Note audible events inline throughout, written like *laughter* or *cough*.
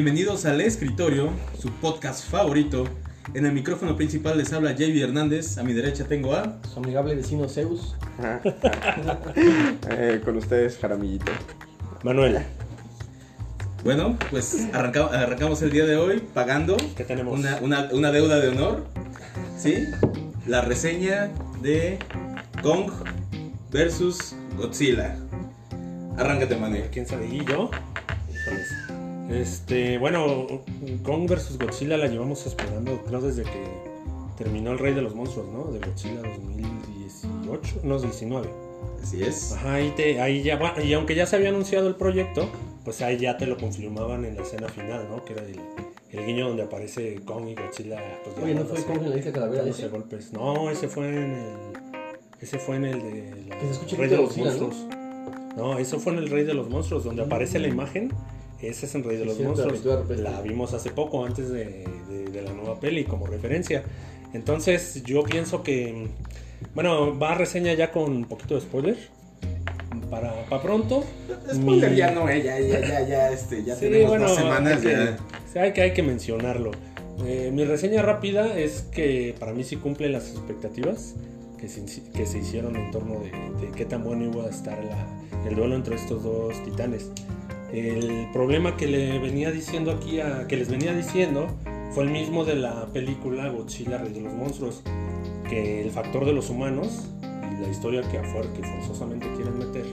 Bienvenidos al Escritorio, su podcast favorito. En el micrófono principal les habla JB Hernández. A mi derecha tengo a. Su amigable vecino Zeus. *laughs* Eh, con ustedes, Jaramillito. Manuel, Bueno, pues arranca- arrancamos el día de hoy pagando ¿qué tenemos? una, una- una deuda de honor. ¿Sí? La reseña de Kong versus Godzilla. Arráncate, Manuel. ¿Quién sabe? ¿Y yo? Híjoles. Este, bueno, Kong vs Godzilla la llevamos esperando, creo, desde que terminó El Rey de los Monstruos, ¿no? De Godzilla 2018, no, 19. Así es. Ajá, ahí, te, ahí ya, bueno, y aunque ya se había anunciado el proyecto, pues ahí ya te lo confirmaban en la escena final, ¿no? Que era el, el guiño donde aparece Kong y Godzilla. Pues, Oye, ¿no fue Kong en la isla Calavera? ese? golpes. No, ese fue en el. Ese fue en el de la- Que se escuche Rey de de los Godzilla, ¿no? Monstruos. ¿no? eso fue en el Rey de los Monstruos, donde aparece la imagen. Ese es en Rey de Sí, los la Monstruos. rupestre. La vimos hace poco, antes de, de- de la nueva peli, como referencia. Entonces, yo pienso que. Bueno, va a reseña ya con un poquito de spoiler. Para, para pronto. Spoiler Mi- ya no, eh, ya, ya, ya, ya, *laughs* este, ya Sí, tenemos bueno, dos semanas hay que- ya. sí, hay que, hay que mencionarlo. Eh, mi reseña rápida es que para mí sí cumple las expectativas que se, que se hicieron en torno de, de qué tan bueno iba a estar la- el duelo entre estos dos titanes. El problema que le venía diciendo aquí a, que les venía diciendo fue el mismo de la película Godzilla Rey de los Monstruos, que el factor de los humanos y la historia que que forzosamente quieren meter,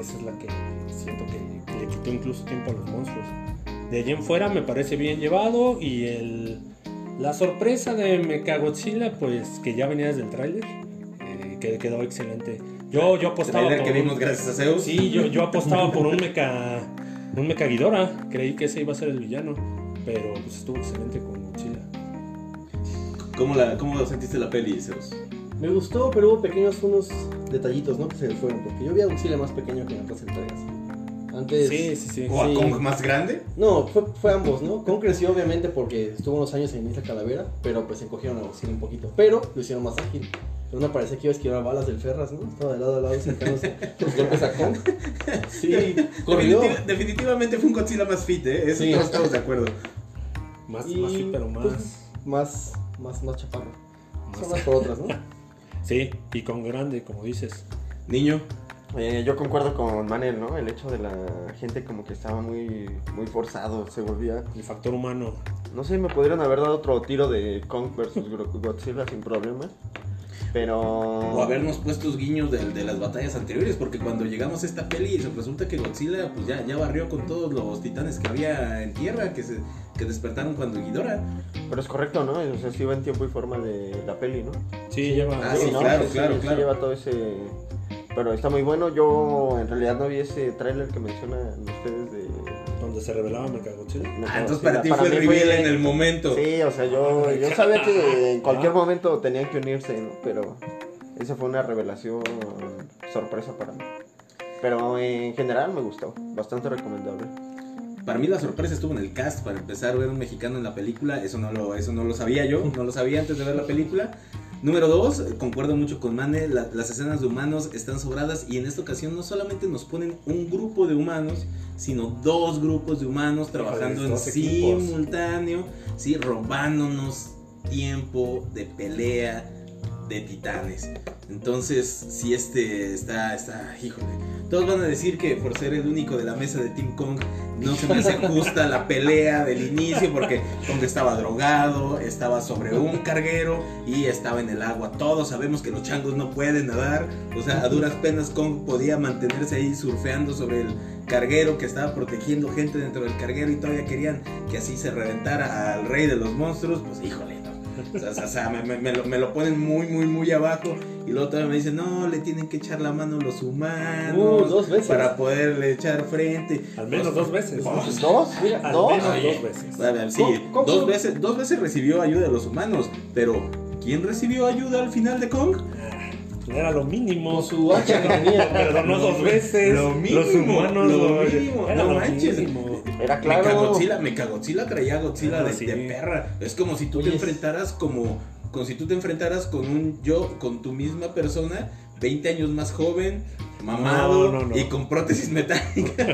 esa es la que siento que le quitó incluso tiempo a los monstruos. De allí en fuera me parece bien llevado y el, la sorpresa de Mechagodzilla, pues que ya venía desde el tráiler, eh, que quedó excelente. Yo, yo apostaba que por un- vimos gracias a Zeus. Sí, yo, yo apostaba por un *laughs* mecha un mecha Ghidorah. Creí que ese iba a ser el villano, pero pues estuvo excelente con Godzilla. ¿Cómo, la, ¿Cómo sentiste la peli, Zeus? Me gustó, pero hubo pequeños unos detallitos, ¿no? Que se le fueron. Porque yo vi a Godzilla más pequeño que en otras entregas. Antes. Sí, sí, sí. ¿O a Sí. Kong más grande? No, fue, fue ambos, ¿no? Kong creció obviamente porque estuvo unos años en Isla Calavera, pero pues encogieron a Godzilla un poquito. Pero lo hicieron más ágil. Pero no parecía que iba a esquivar balas del Ferras, ¿no? Estaba de lado a lado sacándose *laughs* los golpes a Kong. *laughs* Sí, corrió. Definitiv- definitivamente fue un Godzilla más fit, ¿eh? Eso Sí. todos estamos de acuerdo. Más, Y, más fit, pero más. pues, más, más, más chaparro. más- Son unas por otras, ¿no? Sí, y con grande, como dices. Niño, Eh, yo concuerdo con Manel, ¿no? El hecho de la gente como que estaba muy, muy forzado, se volvía... El factor humano. No sé, me podrían haber dado otro tiro de Kong versus Godzilla sin problema. Pero... o habernos puesto guiños de, de las batallas anteriores, porque cuando llegamos a esta peli se resulta que Godzilla pues ya, ya barrió con todos los titanes que había en tierra, que, se, que despertaron cuando Ghidorah. Pero es correcto, ¿no? O sea, sí va en tiempo y forma de la peli, ¿no? Sí, lleva. Ah, sí, ¿no? claro, Sí, claro, sí claro. lleva todo ese... Pero está muy bueno. Yo en realidad no vi ese tráiler que mencionan ustedes de... Donde se revelaba Mechagodzilla. Ah, entonces para ti fue el reveal en el momento. Sí, o sea, yo, yo sabía que en cualquier momento tenían que unirse, ¿no? Pero esa fue una revelación sorpresa para mí. Pero en general me gustó, bastante recomendable. Para mí la sorpresa estuvo en el cast, para empezar ver un mexicano en la película, eso no lo, eso no lo sabía yo, no lo sabía antes de ver la película. Número dos, concuerdo mucho con Mane, la- las escenas de humanos están sobradas y en esta ocasión no solamente nos ponen un grupo de humanos, sino dos grupos de humanos trabajando en equipos. simultáneo, ¿sí? robándonos tiempo de pelea de titanes. Entonces, si este está, está, híjole. Todos van a decir que por ser el único de la mesa de Team Kong no se me hace justa la pelea del inicio porque Kong estaba drogado, estaba sobre un carguero y estaba en el agua. Todos sabemos que los changos no pueden nadar, o sea, a duras penas Kong podía mantenerse ahí surfeando sobre el carguero que estaba protegiendo gente dentro del carguero y todavía querían que así se reventara al rey de los monstruos, pues híjole. O sea, o sea, me, me- me lo, me lo ponen muy, muy, muy abajo. Y luego todavía me dicen, no, le tienen que echar la mano los humanos. Uh, dos veces. Para poderle echar frente. Al menos dos veces. Pues, ¿Dos? Mira, *laughs* Al dos. menos dos veces. A ver, sí, ¿Cómo- cómo? dos veces, dos veces recibió ayuda de los humanos. Pero, ¿quién recibió ayuda al final de Kong? Era lo mínimo. Con su hacha que tenía. *laughs* Pero no dos veces. Lo mínimo, Los humanos lo lo- mínimo, Era no lo manches. mínimo. Era claro. Mechagodzilla, Mechagodzilla traía Godzilla de, sí. de perra. Es como si tú Oye, te enfrentaras como, como si tú te enfrentaras con un yo, con tu misma persona 20 años más joven, mamado No, no, no. y con prótesis *laughs* metálica.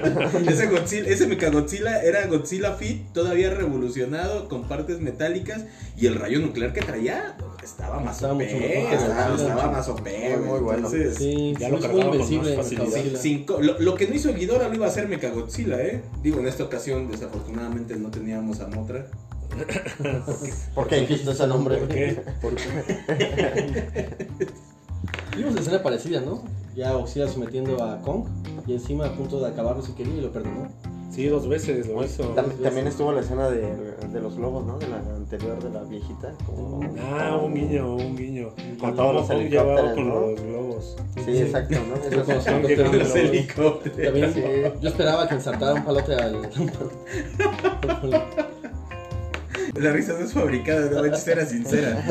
ese, Godzilla, ese Mechagodzilla era Godzilla Fit, todavía revolucionado, con partes metálicas. Y el rayo nuclear que traía estaba más Estaba OP. mucho mejor que Estaba, más OP, Muy, bueno. Entonces, Sí, Ya lo cargaba muy con invencible. más facilidad. Cinco- lo, lo que no hizo Ghidorah lo iba a hacer Mechagodzilla, ¿eh? Digo, en esta ocasión, desafortunadamente, no teníamos a Motra. *laughs* ¿Por qué dijiste ese nombre? ¿Por qué? *laughs* Vimos escena parecida, ¿no? Ya Godzilla sometiendo a Kong y encima a punto de acabarlo si quería y lo perdonó. Sí, dos veces lo hizo. Tam- También estuvo la escena de, de los globos, ¿no? De la anterior de la viejita. como- Ah, un guiño, un guiño. Con todos los helicópteros, con ¿no? los globos. Sí, exacto, ¿no? *laughs* Los Eso- helicópteros. Los helicópteros. También, Sí. Yo esperaba que ensartara un palote al. *laughs* La risa no es fabricada, no manches, era sincera.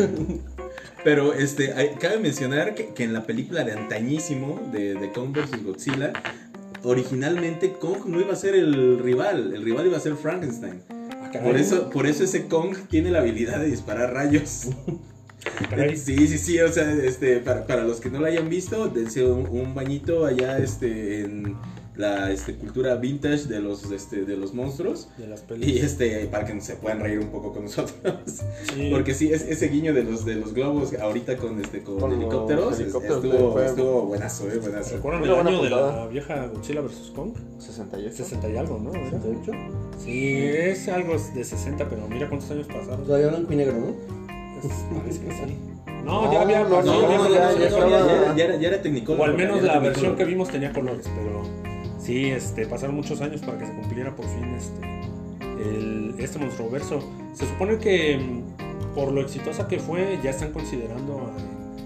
Pero este, hay- cabe mencionar que, que en la película de antañísimo de, de Kong vs. Godzilla, originalmente Kong no iba a ser el rival, el rival iba a ser Frankenstein. Ah. Por eso, por eso ese Kong tiene la habilidad de disparar rayos. *laughs* Caray. Sí, sí, sí, o sea, este, para, para los que no lo hayan visto, dense un, un bañito allá este, en la este, cultura vintage de los, este, de los monstruos. De las Y pelis. este, para que se puedan reír un poco con nosotros. Sí. *laughs* Porque sí, es, ese guiño de los, de los globos ahorita con, este, con, Con helicópteros, helicópteros estuvo, estuvo buenazo, eh, buenazo. ¿Recuerdan el año de la vieja Godzilla vs. Kong? 68. 60 y algo, ¿no? ¿Era? ¿De hecho? Sí, es algo de 60, pero mira cuántos años pasaron. Todavía blanco y negro, ¿no? Parece que sí. No, *laughs* No, ya había. no, No, ya ya, ya ya, estaba- ya, ya, ya era, ya era. O al menos la versión que vimos tenía colores, pero sí, este, pasaron muchos años para que se cumpliera por fin este, el, este monstruoverso. Se supone que mm, por lo exitosa que fue, ya están considerando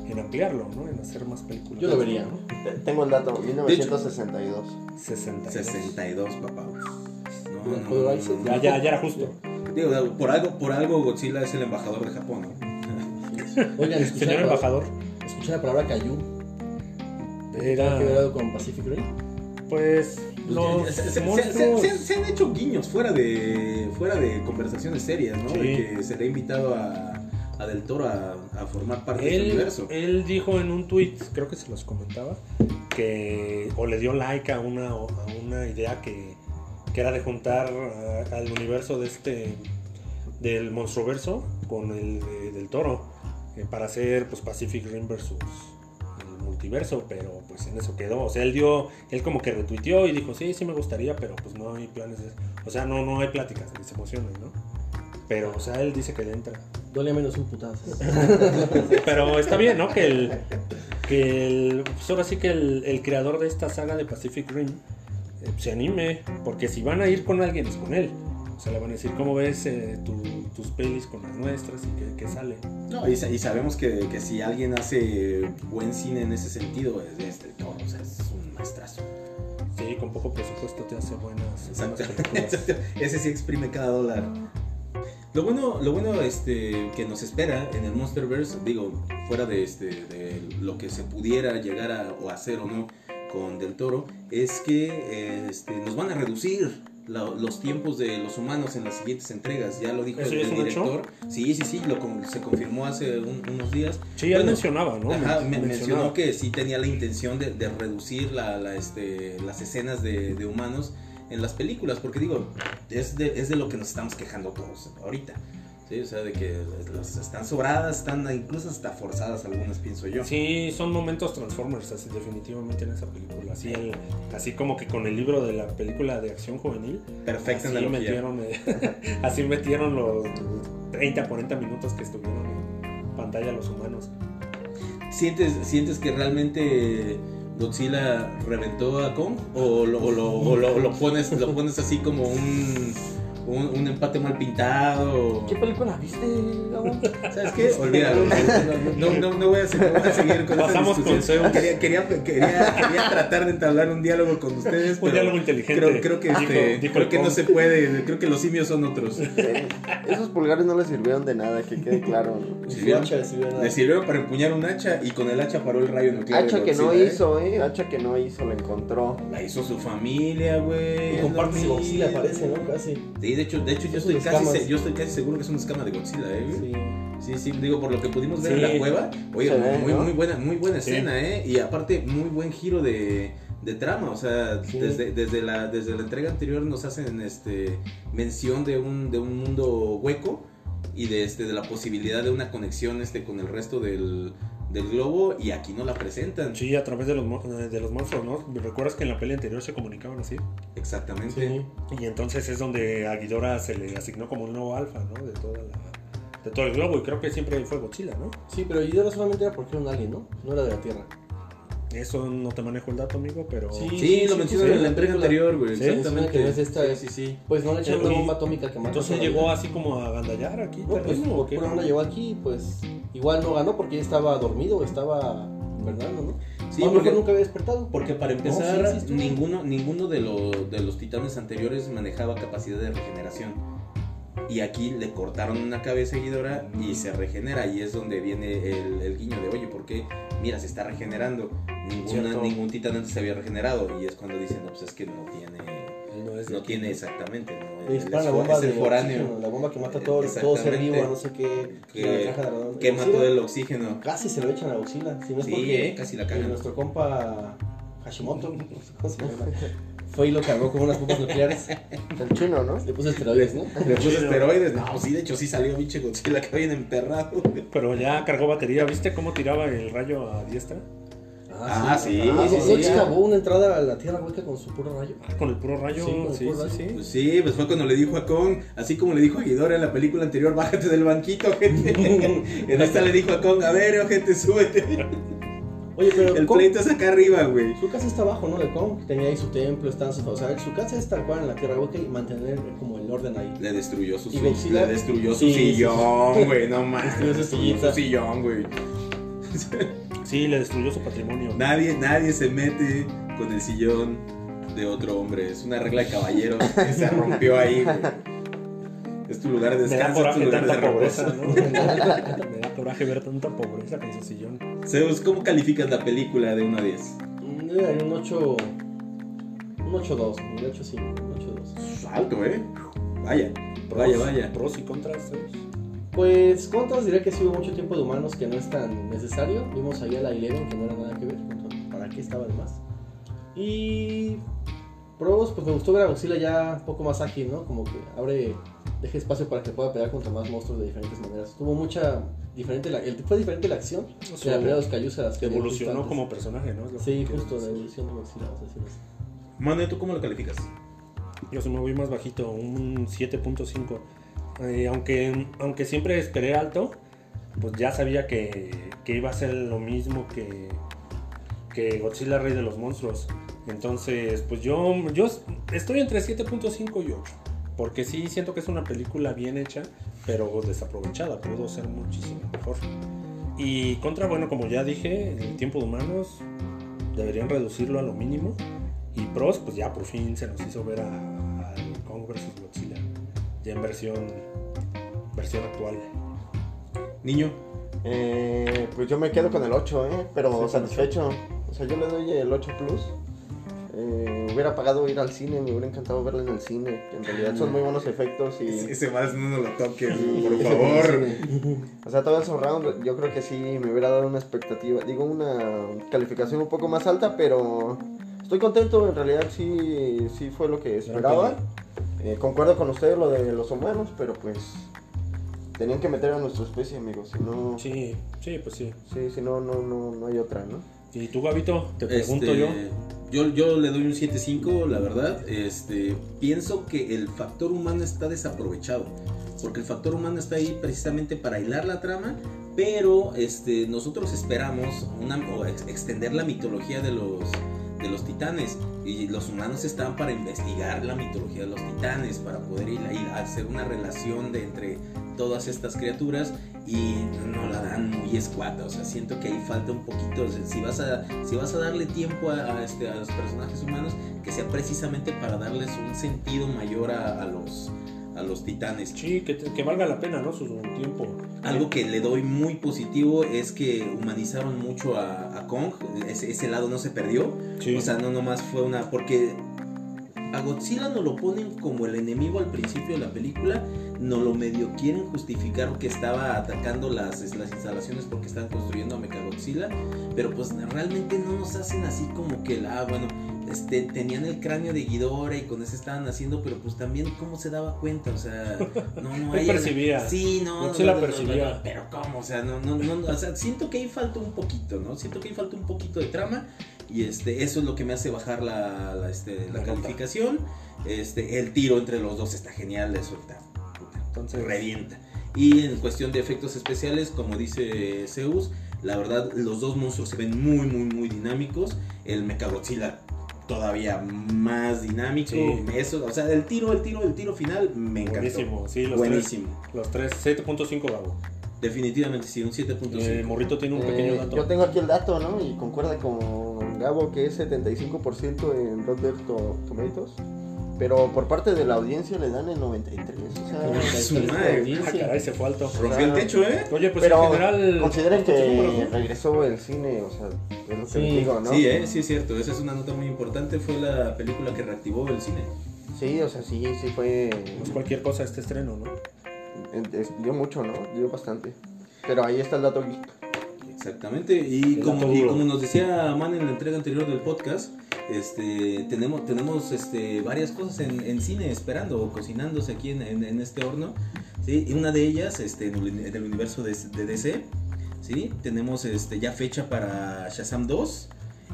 en, en ampliarlo, ¿no? En hacer más películas. Yo lo vería, ¿no? Te- Tengo el dato, 1962. 60. 62, papá. No, ¿Lo no, no, Ya, ya, ya era justo. Digo, por algo, por algo Godzilla es el embajador de Japón, ¿no? *laughs* Oigan, escuché *laughs* Señor la, palabra, embajador, escuché la palabra Cayu. era. ¿Qué ver con Pacific Rim? Pues. Los se, se- se- monstruos. se- se han hecho guiños fuera de fuera de conversaciones serias, ¿no? Sí. De que se le ha invitado a, a Del Toro a, a formar parte de Él, universo. él dijo en un tweet, creo que se los comentaba, que o le dio like a una, a una idea que, que era de juntar al universo de este del monstruoverso con el de- del toro eh, para hacer pues Pacific Rim versus multiverso, pero pues en eso quedó. O sea, él dio, él como que retuiteó y dijo, sí, sí me gustaría, pero pues no hay planes de... O sea, no, no hay pláticas, ni se emocionan, ¿no? Pero, o sea, él dice que le entra. Duele menos un putazo. *laughs* Pero está bien, ¿no? Que el. Que el. Pues ahora sí que el, el creador de esta saga de Pacific Rim eh, se anime. Porque si van a ir con alguien, es con él. O sea, le van a decir, ¿cómo ves eh, tu- tus pelis con las nuestras y qué, qué sale? No, y, y sabemos que, que si alguien hace buen cine en ese sentido es, es Del Toro, o sea, es un maestrazo. Sí, con poco presupuesto te hace buenas, buenas Exacto. *laughs* Ese sí exprime cada dólar. Lo bueno, lo bueno este, que nos espera en el Monsterverse, digo, fuera de, este, de lo que se pudiera llegar a o hacer o no con Del Toro, es que este, nos van a reducir la- los tiempos de los humanos en las siguientes entregas. Ya lo dijo ¿Eso el, ya hecho? director. Sí, sí, sí, lo, se confirmó hace un- unos días. Sí, él Bueno, mencionaba, ¿no? Ajá, me- mencionaba. mencionó que sí tenía la intención de, de reducir la, la, este, las escenas de, de humanos en las películas, porque digo, es de, es de lo que nos estamos quejando todos ahorita. ¿Sí? O sea, de que las- están sobradas, están incluso hasta forzadas algunas, pienso yo. Sí, son momentos Transformers, así, definitivamente en esa película. Así, el- así como que con el libro de la película de acción juvenil, Perfecta así analogía. metieron, eh, *laughs* así metieron los 30, 40 minutos que estuvieron en pantalla los humanos. ¿Sientes, ¿Sientes que realmente Godzilla reventó a Kong? ¿O lo, o lo, o lo- lo pones, lo pones así como un, un, un empate mal pintado? ¿Qué película viste, Gabo? ¿Sabes qué? Olvídalo. No, no, no voy a, se- no voy a seguir con Pasamos esta discusión. Quería, quería, quería, quería tratar de entablar un diálogo con ustedes, Un diálogo inteligente. creo, creo que, este, dijo creo que no se puede. Creo que los simios son otros. Esos pulgares no le sirvieron de nada, que quede claro. Su le sirvió. Le sirvieron para empuñar un hacha y con el hacha paró el rayo nuclear. Hacha que no ¿eh? hizo, eh. Hacha que no hizo, la encontró. La hizo su familia, güey. Y Godzilla mismo. parece, ¿no? Casi. Sí, de hecho, de hecho yo, estoy casi, yo estoy casi seguro que es una escama de Godzilla, ¿eh? Sí. Sí, sí, digo, por lo que pudimos ver Sí. en la cueva, oye, ve, muy, ¿no? muy buena, muy buena Sí. escena, ¿eh? Y aparte, muy buen giro de, de trama, o sea, Sí. desde, desde, la, desde la entrega anterior nos hacen este mención de un, de un mundo hueco y de, este, de la posibilidad de una conexión este, con el resto del, del globo, y aquí no la presentan. Sí, a través de los, de los monstruos, ¿no? ¿Recuerdas que en la peli anterior se comunicaban así? Exactamente. Sí. Y entonces es donde a Ghidorah se le asignó como un nuevo alfa, ¿no? De, toda la, de todo el globo. Y creo que siempre fue Godzilla, ¿no? Sí, pero Ghidorah solamente era porque era un alien, ¿no? No era de la Tierra. Eso no te manejo el dato, amigo, pero... Sí. Sí, lo mencionan sí, en la entrega anterior, güey. Sí, exactamente. que no es esta, Sí, es- sí, sí. Pues no le echaron una bomba atómica que mata. Entonces llegó vida. así como a gandallar aquí, No, pues terreno, ¿o qué? por una llegó aquí, pues igual no ganó porque estaba dormido, estaba Fernando, ¿no? Sí, a lo porque- mejor nunca había despertado. Porque para No, empezar, sí, sí estuvo. ninguno, ninguno de, los de los titanes anteriores manejaba capacidad de regeneración. Y aquí le cortaron una cabeza a Ghidorah y se regenera. Y es donde viene el, el guiño de, oye, ¿por qué? Mira, se está regenerando. Ninguna, ningún titán antes se había regenerado. Y es cuando dicen, no, pues es que no tiene... No es No tiene exactamente, ¿no? Es, la bomba es el de foráneo oxígeno, la bomba que mata todo, todo ser vivo, no sé qué. que la caja de algodón. quema todo el oxígeno. Casi se lo echan a Godzilla. Si no es Sí, porque eh, casi la cagan. nuestro compa Hashimoto, no sé cómo se llama, fue y lo cargó con unas bombas nucleares. *laughs* El chino, ¿no? Le puso esteroides, ¿no? Le puso esteroides. No, sí, de hecho sí salió pinche Godzilla que bien emperrado. Pero ya cargó batería. ¿Viste cómo tiraba el rayo a diestra? Ah, sí, Ah, sí, ¿no sí, excavó una entrada a la tierra hueca con su puro rayo? Ah, con el puro rayo. Sí, con el Sí, puro sí, rayo. sí. Pues sí, pues fue cuando le dijo a Kong, así como le dijo a Ghidorah en la película anterior, bájate del banquito, gente. *laughs* en esta le dijo a Kong, a ver, gente, súbete. Oye, pero El Kong- pleito es acá arriba, güey. su casa está abajo, ¿no? De Kong. Tenía ahí su templo, están sus... O sea, su casa es tal cual en la tierra hueca y mantener como el orden ahí. Le destruyó su, ¿Y Godzilla? le destruyó su Sí, sí, sillón, güey, no *laughs* mames. Destruyó su sillita. Su sillón, güey. *laughs* Sí, le destruyó su patrimonio. Nadie, nadie se mete con el sillón de otro hombre. Es una regla de caballeros que se rompió ahí, güey. Es tu lugar de Me da descanso, es tu coraje lugar de tanta pobreza. ¿no? Me da coraje ver tanta pobreza con su sillón. Zeus, ¿cómo calificas la película de 1 a 10? Mm, Yo le daría un 8... Un 8-2, un 8-5, un 8-2. Alto, ¿eh? Vaya, vaya, vaya. Pros y contras. ¿sabes? Pues, contras diría que sí hubo mucho tiempo de humanos que no es tan necesario. Vimos ahí a la Eleven que no era nada que ver. ¿Para qué estaba de más? Y... Pros, pues me gustó ver a Godzilla ya un poco más ágil, ¿no? Como que abre... Deja espacio para que pueda pelear contra más monstruos de diferentes maneras. Tuvo mucha... Diferente la, el, fue diferente la acción Su- de la pelea de los Cayus a las que habíamos visto Evolucionó antes. como personaje, ¿no? Es lo Sí, justo, la evolución de Godzilla, vamos a decirlo así. Mane, ¿tú cómo lo calificas? Yo se me voy más bajito, un 7.5. Eh, aunque, aunque siempre esperé alto, pues ya sabía que, que iba a ser lo mismo que, Godzilla Rey de los Monstruos. Entonces, pues yo, yo estoy entre 7.5 y 8. Porque sí siento que es una película bien hecha, pero desaprovechada. Pudo ser muchísimo mejor. Y contra, bueno, como ya dije, el tiempo de humanos deberían reducirlo a lo mínimo. Y pros, pues ya por fin se nos hizo ver a, a Kong vs Godzilla. Ya en versión, versión actual. Niño, Eh, pues yo me quedo con el 8, ¿eh? Pero Sí, satisfecho. O sea, yo le doy el 8 plus. Eh, hubiera pagado ir al cine, me hubiera encantado verla en el cine. En realidad son muy buenos efectos y... ese más no nos lo toques, por favor. O sea, todo el surround, yo creo que sí me hubiera dado una expectativa, digo, una calificación un poco más alta, pero estoy contento, en realidad sí, sí fue lo que esperaba. Eh, concuerdo con ustedes lo de los humanos, pero pues tenían que meter a nuestra especie, amigos, si no, sí, Sí, sí, pues sí. si no, no, no, no hay otra, ¿no? ¿Y tú, Gabito? Te pregunto Este, yo. yo. Yo le doy un 7.5, la verdad. Este, pienso que el factor humano está desaprovechado. Porque el factor humano está ahí precisamente para hilar la trama. Pero este, nosotros esperamos una, o ex- extender la mitología de los, de los titanes. Y los humanos están para investigar la mitología de los titanes. Para poder ir ahí a hacer una relación de entre todas estas criaturas y no la dan muy escuata, o sea, siento que ahí falta un poquito, o sea, si vas a, si vas a darle tiempo a, a este, a los personajes humanos, que sea precisamente para darles un sentido mayor a, a los, a los titanes. Sí, que, que valga la pena, ¿no? Su tiempo. Algo que le doy muy positivo es que humanizaron mucho a, a Kong, ese, ese lado no se perdió, Sí. o sea, no nomás fue una, porque a Godzilla no lo ponen como el enemigo al principio de la película, no lo medio quieren justificar que estaba atacando las, las instalaciones porque están construyendo a Mechagodzilla, pero pues realmente no nos hacen así como que, ah, bueno, este, tenían el cráneo de Ghidorah y con eso estaban haciendo, pero pues también cómo se daba cuenta, o sea, no, no *laughs* hay... percibía. Sí, no, Godzilla no, no, no, percibía. no, pero cómo, o sea, no, no, no, o sea, siento que ahí falta un poquito, ¿no? Siento que ahí falta un poquito de trama y este, eso es lo que me hace bajar la, la, este, la La nota. calificación. Este, el tiro entre los dos está genial, eso está, Entonces, revienta. Y en cuestión de efectos especiales, como dice Zeus, la verdad los dos monstruos se ven muy, muy, muy dinámicos. El Mechagodzilla todavía más dinámico. Sí. Eso, o sea, el tiro, el tiro, el tiro final me encantó. buenísimo. Sí, los Buenísimo. tres. Los tres, 7.5 Gabo. Definitivamente sí, un 7.5. El morrito tiene un Eh, pequeño dato. yo tengo aquí el dato, ¿no? Y concuerda con Gabo que es 75% en Rotten To- Tomatoes. Pero por parte de la audiencia le dan el 93. O sea, Su es madre. Ah, caray, se fue alto. Rompió el techo, ¿eh? Oye, pues Pero en general. consideren ¿cuántos que regresó el cine, o sea, es lo que Sí, les digo, ¿no? Sí, ¿eh? sí es cierto. Esa es una nota muy importante. Fue la película que reactivó el cine. Sí, o sea, sí, sí fue. No es cualquier cosa este estreno, ¿no? Dio mucho, ¿no? Dio bastante. Pero ahí está el dato geek. Exactamente. Y como, y como nos decía Man en la entrega anterior del podcast, este, tenemos, tenemos este, varias cosas en, en cine esperando o cocinándose aquí en, en- en este horno. ¿sí? Y una de ellas, este, en, el, universo de, de DC, ¿sí? tenemos este, ya fecha para Shazam 2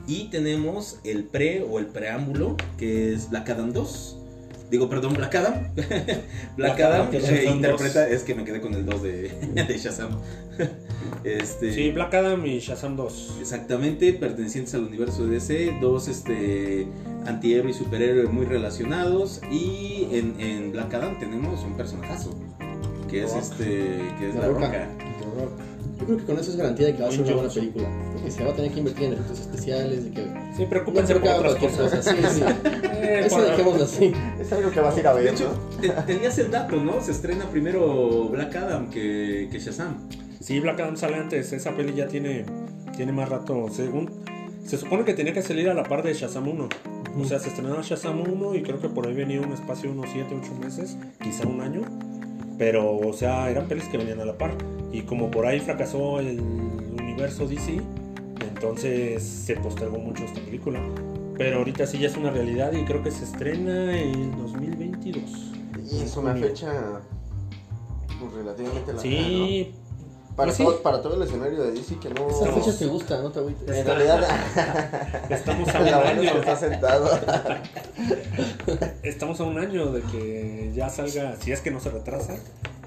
y tenemos el pre o el preámbulo que es Black Adam 2. Digo, perdón, Black Adam. *laughs* Black, Black Adam, Adam, que interpreta, es que me quedé con el 2 de, *laughs* de Shazam. Este, Sí, Black Adam y Shazam 2. Exactamente, pertenecientes al universo de DC, dos este, antihéroes y superhéroes muy relacionados. Y en, en Black Adam tenemos un personajazo, que es este, que es La la Roca. roca. Yo creo que con eso es garantía de que va a ser una buena película. Porque se va a tener que invertir en efectos especiales, de que... Sí, No preocúpense que por otras cosas. cosa, sí, sí. *laughs* Eh, Eso dejémoslo así. Es algo que vas a ir a De ver, hecho, ¿no? te- tenías el dato, ¿no? Se estrena primero Black Adam que, que Shazam. Sí, Black Adam sale antes. Esa peli ya tiene, tiene más rato. Según, se supone que tenía que salir a la par de Shazam 1. O sea, se estrenaba Shazam 1 y creo que por ahí venía un espacio de unos 7, 8 meses, quizá un año. Pero, o sea, eran pelis que venían a la par. Y como por ahí fracasó el universo DC, entonces se postergó mucho esta película. Pero ahorita sí ya es una realidad y creo que se estrena en 2022. Y es una fecha pues, relativamente larga, Sí, ¿no? Para, pues sí. todo, para todo el escenario de DC que no... Esas Estamos- fechas te gustan, ¿no te agüites? En realidad, *laughs* estamos a un la verdad es año. que está sentado. Estamos a un año de que ya salga, si es que no se retrasa,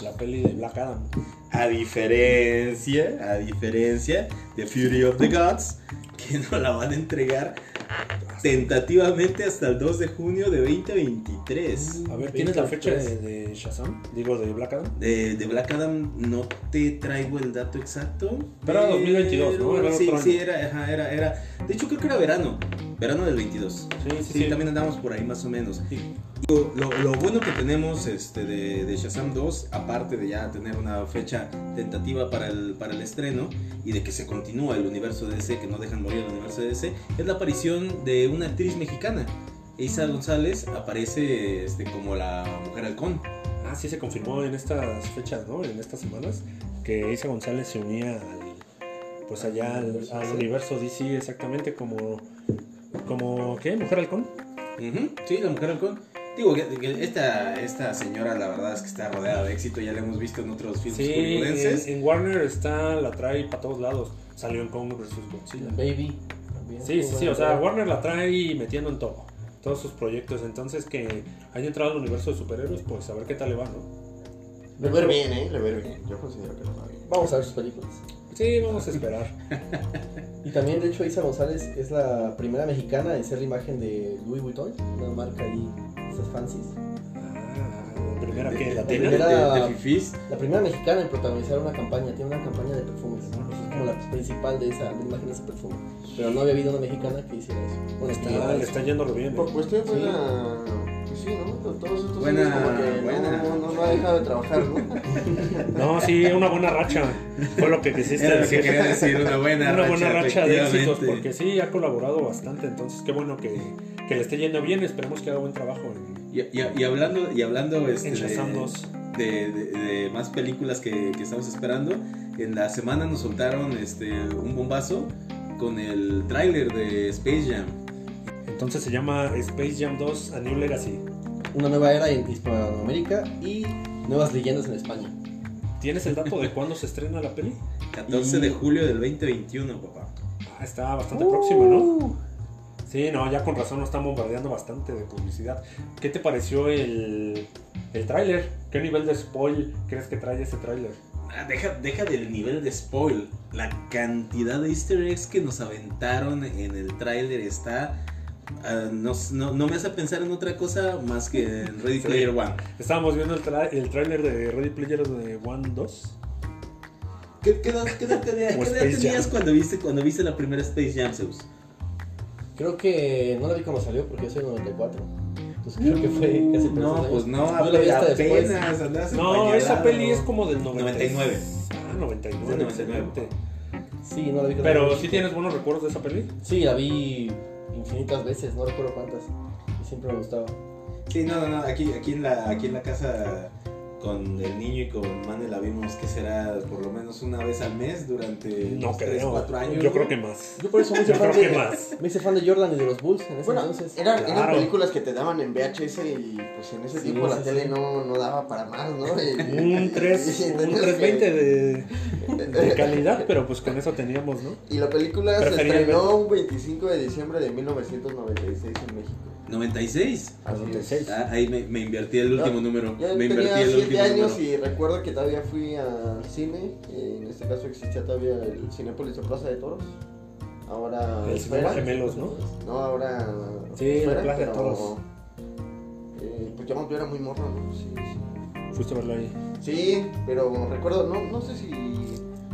la peli de Black Adam. A diferencia, a diferencia de Fury of the Gods, que nos la van a entregar tentativamente hasta el 2 de junio de 2023. A ver, ¿tienes la fecha de, de Shazam? Digo, de Black Adam. De, de Black Adam no te traigo el dato exacto. Pero era 2022, ¿no? Era sí, sí, era, ajá, era, era. De hecho, creo que era verano. Verano del 22. Sí, Sí, sí, sí. también andamos por ahí más o menos. Sí. Lo, lo- lo bueno que tenemos este, de, de Shazam 2, aparte de ya tener una fecha tentativa para el, para el estreno y de que se continúa el universo de DC, que no dejan morir el universo de DC, es la aparición de una actriz mexicana. Isa González aparece este, como la mujer halcón. Ah, sí se confirmó en estas fechas, ¿no? En estas semanas, que Isa González se unía al, pues allá al, al universo DC exactamente como, como, ¿qué? ¿Mujer halcón? Ujú, Sí, la mujer halcón. Digo que, que esta, esta señora la verdad es que está rodeada de éxito, ya la hemos visto en otros filmes Sí, en, hollywoodenses. en Warner está, la trae para todos lados. Salió en Kong vs. Godzilla. Baby. también. Sí, sí, sí, o sea, Warner la trae metiendo en todo, todos sus proyectos. Entonces, que haya entrado al universo de superhéroes, pues a ver qué tal le va, ¿no? Le ver bien, ¿eh? Le ver bien. Yo considero que le va bien. Vamos a ver sus películas. Sí, vamos a esperar. *laughs* Y también, de hecho, Isa González es la primera mexicana en ser la imagen de Louis Vuitton, una marca ahí, esas fancies. Ah, primera De- que la de- primera- de- de fifís. La primera mexicana en protagonizar una campaña, tiene una campaña de perfumes. Pues es como la principal de esa, de la imagen de ese perfume. Pero no había habido una mexicana que hiciera eso. Bueno, Está, le está yendo bien. Por ¿eh? cuestión buena. Pues sí, ¿no? Todos estos Buena, años como que buena. No, no, no ha dejado de trabajar, ¿no? *laughs* No, sí, una buena racha. Fue lo que quisiste Era lo que decir. quería decir, una buena *laughs* Una racha. buena racha de éxitos, porque sí, ha colaborado bastante. Entonces, qué bueno que, que le esté yendo bien. Esperemos que haga buen trabajo en, Y, y- y hablando, y hablando este, en de, Shazam 2. de- de- de más películas que, que estamos esperando, en la semana nos soltaron este, un bombazo con el tráiler de Space Jam. Entonces se llama Space Jam 2 A New Legacy. Una nueva era en Hispanoamérica y nuevas leyendas en España. ¿Tienes el dato de cuándo se estrena la peli? 14 de julio del 2021, papá. Ah, está bastante próximo, ¿no? Sí, no, ya con razón nos están bombardeando bastante de publicidad. ¿Qué te pareció el, el tráiler? ¿Qué nivel de spoil crees que trae ese tráiler? Ah, deja, deja del nivel de spoil. La cantidad de easter eggs que nos aventaron en el tráiler está... ah, no, no- no me hace pensar en otra cosa más que en Ready Sí. Player One. Estábamos viendo el, tra- el tráiler de Ready Player de One 2. ¿Qué, qué qué qué tenías Jam. cuando viste, cuando viste la primera Space Jam, Zeus? Creo que no la vi cuando salió porque yo soy 94. Entonces creo que fue casi por No, esos pues años. no, Después la vi hasta después. apenas No, esa peli es como del 90. 99. Ah, 99, Es de 99. excelente. Sí, no la vi. Pero sí tienes buenos recuerdos de esa peli. Sí, la vi infinitas veces, no recuerdo cuántas. Y siempre me gustaba. Sí, no, no, no, aquí, aquí, en la, aquí en la casa con el niño y con Mane la vimos que será por lo menos una vez al mes durante No los 3, creo. 4 años. Yo creo que más. Yo por eso me hice, *laughs* fan, de, más. me hice fan de Jordan y de los Bulls en ese Bueno, entonces. eran, eran Claro. películas que te daban en VHS y pues en ese Sí, tiempo la sí, tele no, no daba para más, ¿no? *laughs* Y- Un 3, *laughs* y un tenías 320 que- de, de calidad, pero pues con eso teníamos, ¿no? Y la película se Prefería estrenó un 25 de diciembre de 1996 en México. 96. Así es. 96. Ah, ahí me, me invertí el último número. Yo me tenía invertí el 7 último años número. y recuerdo que todavía fui al cine. En este caso existía todavía el Cinépolis de Plaza de Toros. Ahora. El. Cinema Gemelos, ¿no? No, ahora. Sí, la Esfera, Plaza de pero, Toros. eh, pues yo, yo era muy morro, ¿no? Sí, sí. Fuiste a verlo ahí. Sí, pero recuerdo, no, no sé si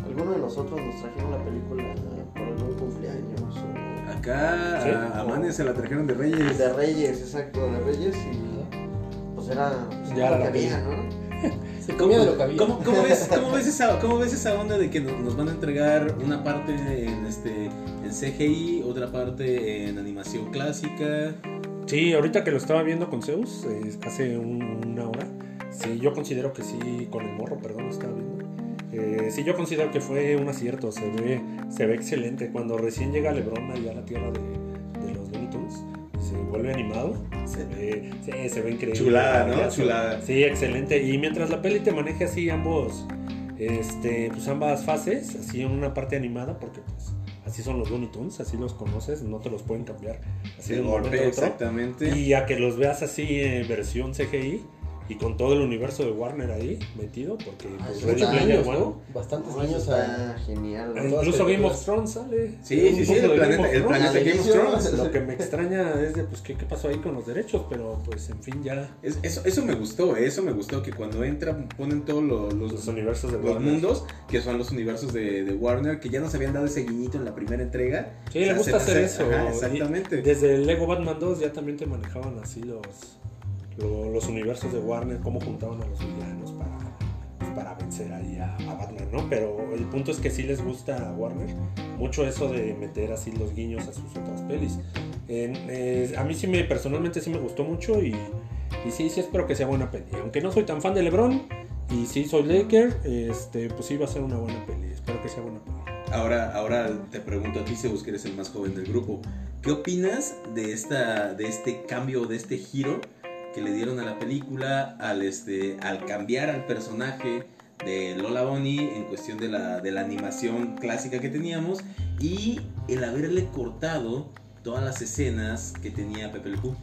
alguno de nosotros nos trajeron la película por algún cumpleaños o Acá ¿Sí? a, a Mane se la trajeron de Reyes. de Reyes, exacto, de Reyes y pues era pues, Ya lo la que había. ¿no? *laughs* Se comía de lo que había. ¿Cómo, cómo ves, cómo, ves *laughs* esa, ¿Cómo ves esa onda de que nos, nos van a entregar una parte en, este, en CGI, otra parte en animación clásica? Sí, ahorita que lo estaba viendo con Zeus, eh, hace un- una hora, sí, yo considero que sí, con el morro, perdón, lo estaba viendo. Eh, sí, yo considero que fue un acierto, se ve, se ve excelente. Cuando recién llega Lebron allá a la tierra de, de los Looney Tunes, se vuelve animado, se ve, sí, se ve increíble. Chulada, ¿no? Chulada. Sí, excelente. Y mientras la peli te maneje así ambos, este, pues ambas fases, así en una parte animada, porque pues así son los Looney Tunes, así los conoces, no te los pueden cambiar así De momento golpe, otro. exactamente. Y a que los veas así en versión CGI y con todo el universo de Warner ahí metido, porque Ah, pues, Ready muchos Player años, One. ¿no? Bastantes años a... genial, Ah, ¿no? Todas Incluso Game of Thrones sale. Sí, sí, sí, el de planeta, Game of el Thrones. planeta Game of. Thrones. Lo que me extraña es de pues ¿qué, qué pasó ahí con los derechos, pero pues en fin ya Es- eso, eso me gustó, eh, eso me gustó, que cuando entran ponen todos los, los, los universos de los Warner. mundos, que son los universos de, de Warner, que ya nos habían dado ese guiñito en la primera entrega. Sí, le O sea, gusta hacer eso. ajá, Y exactamente. Desde el Lego Batman 2 ya también te manejaban así los, lo- los universos de Warner, cómo juntaban a los villanos para, pues, para vencer ahí a, Batman, ¿no? Pero el punto es que sí les gusta a Warner mucho eso de meter así los guiños a sus otras pelis. Eh, a mí sí me, personalmente sí me gustó mucho y, y sí, sí espero que sea buena peli. Aunque no soy tan fan de LeBron y sí soy Laker, este, pues sí va a ser una buena peli. Espero que sea buena peli. Ahora, ahora te pregunto a ti, Zeus, que eres el más joven del grupo. ¿Qué opinas de, esta, de este cambio, de este giro que le dieron a la película al, este, al cambiar al personaje de Lola Bunny en cuestión de la, de la animación clásica que teníamos y el haberle cortado todas las escenas que tenía Pepe Le Pew?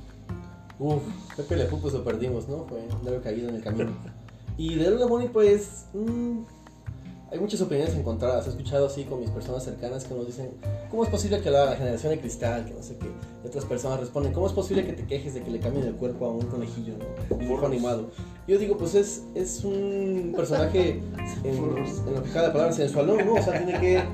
Uf, Pepe Le Pew pues lo perdimos, ¿no? Fue largo caído en el camino. Y de Lola Bunny pues... mm, hay muchas opiniones encontradas. He escuchado así con mis personas cercanas que nos dicen, ¿cómo es posible que la generación de cristal, que no sé qué? Y otras personas responden, ¿cómo es posible que te quejes de que le cambien el cuerpo a un conejillo, ¿no? Un dibujo animado. Yo digo, pues es, es un personaje en, en lo que cabe la palabra sensual, ¿no? O sea, tiene que... *laughs*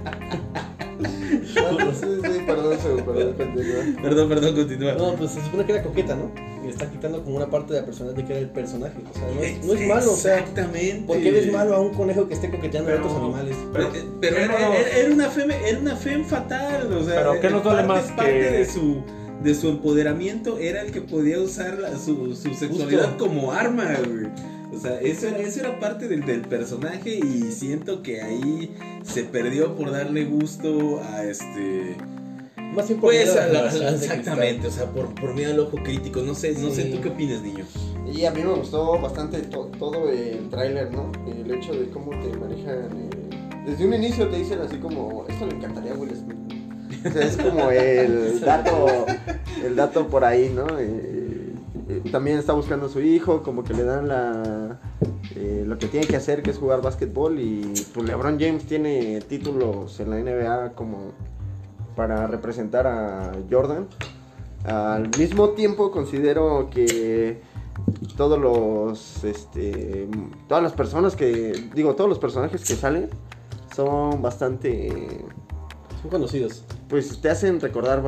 Sí, sí, perdón, perdón, pendejo. Perdón, perdón, continúa. No, pues se supone que era coqueta, ¿no? Y le está quitando como una parte de la personalidad de que era el personaje. O sea, no es, no es malo, o sea... Exactamente. ¿Por qué ves malo a un conejo que esté coqueteando a Pero- otros animales? Pero, pero ¿qué era, era- era una fe, era una fe fatal, o sea, Pero ¿qué nos duele parte- más parte que- de su de su empoderamiento era el que podía usar la- su, su sexualidad como arma, güey. O sea, eso, era- eso era parte del, del personaje y siento que ahí se perdió por darle gusto a este... Más bien por Pues miedo a la- la exactamente, o sea, por, por miedo al ojo crítico. No sé, no sé. ¿tú qué opinas, niño? Y a mí me gustó bastante to- todo el tráiler, ¿no? El hecho de cómo te manejan. eh, desde un inicio te dicen así como, esto le encantaría a Will Smith. O sea, es como el *laughs* dato, el dato por ahí, ¿no? Eh, eh, también está buscando a su hijo, como que le dan la eh, lo que tiene que hacer, que es jugar básquetbol. Y pues LeBron James tiene títulos en la NBA como para representar a Jordan. Al mismo tiempo considero que todos los este todas las personas que digo todos los personajes que salen son bastante Son conocidos. Pues te hacen recordar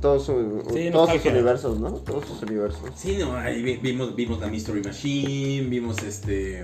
todos, su- Sí, todos sus universos no todos sus universos Sí, no, ahí vi- vimos, vimos la Mystery Machine, vimos este.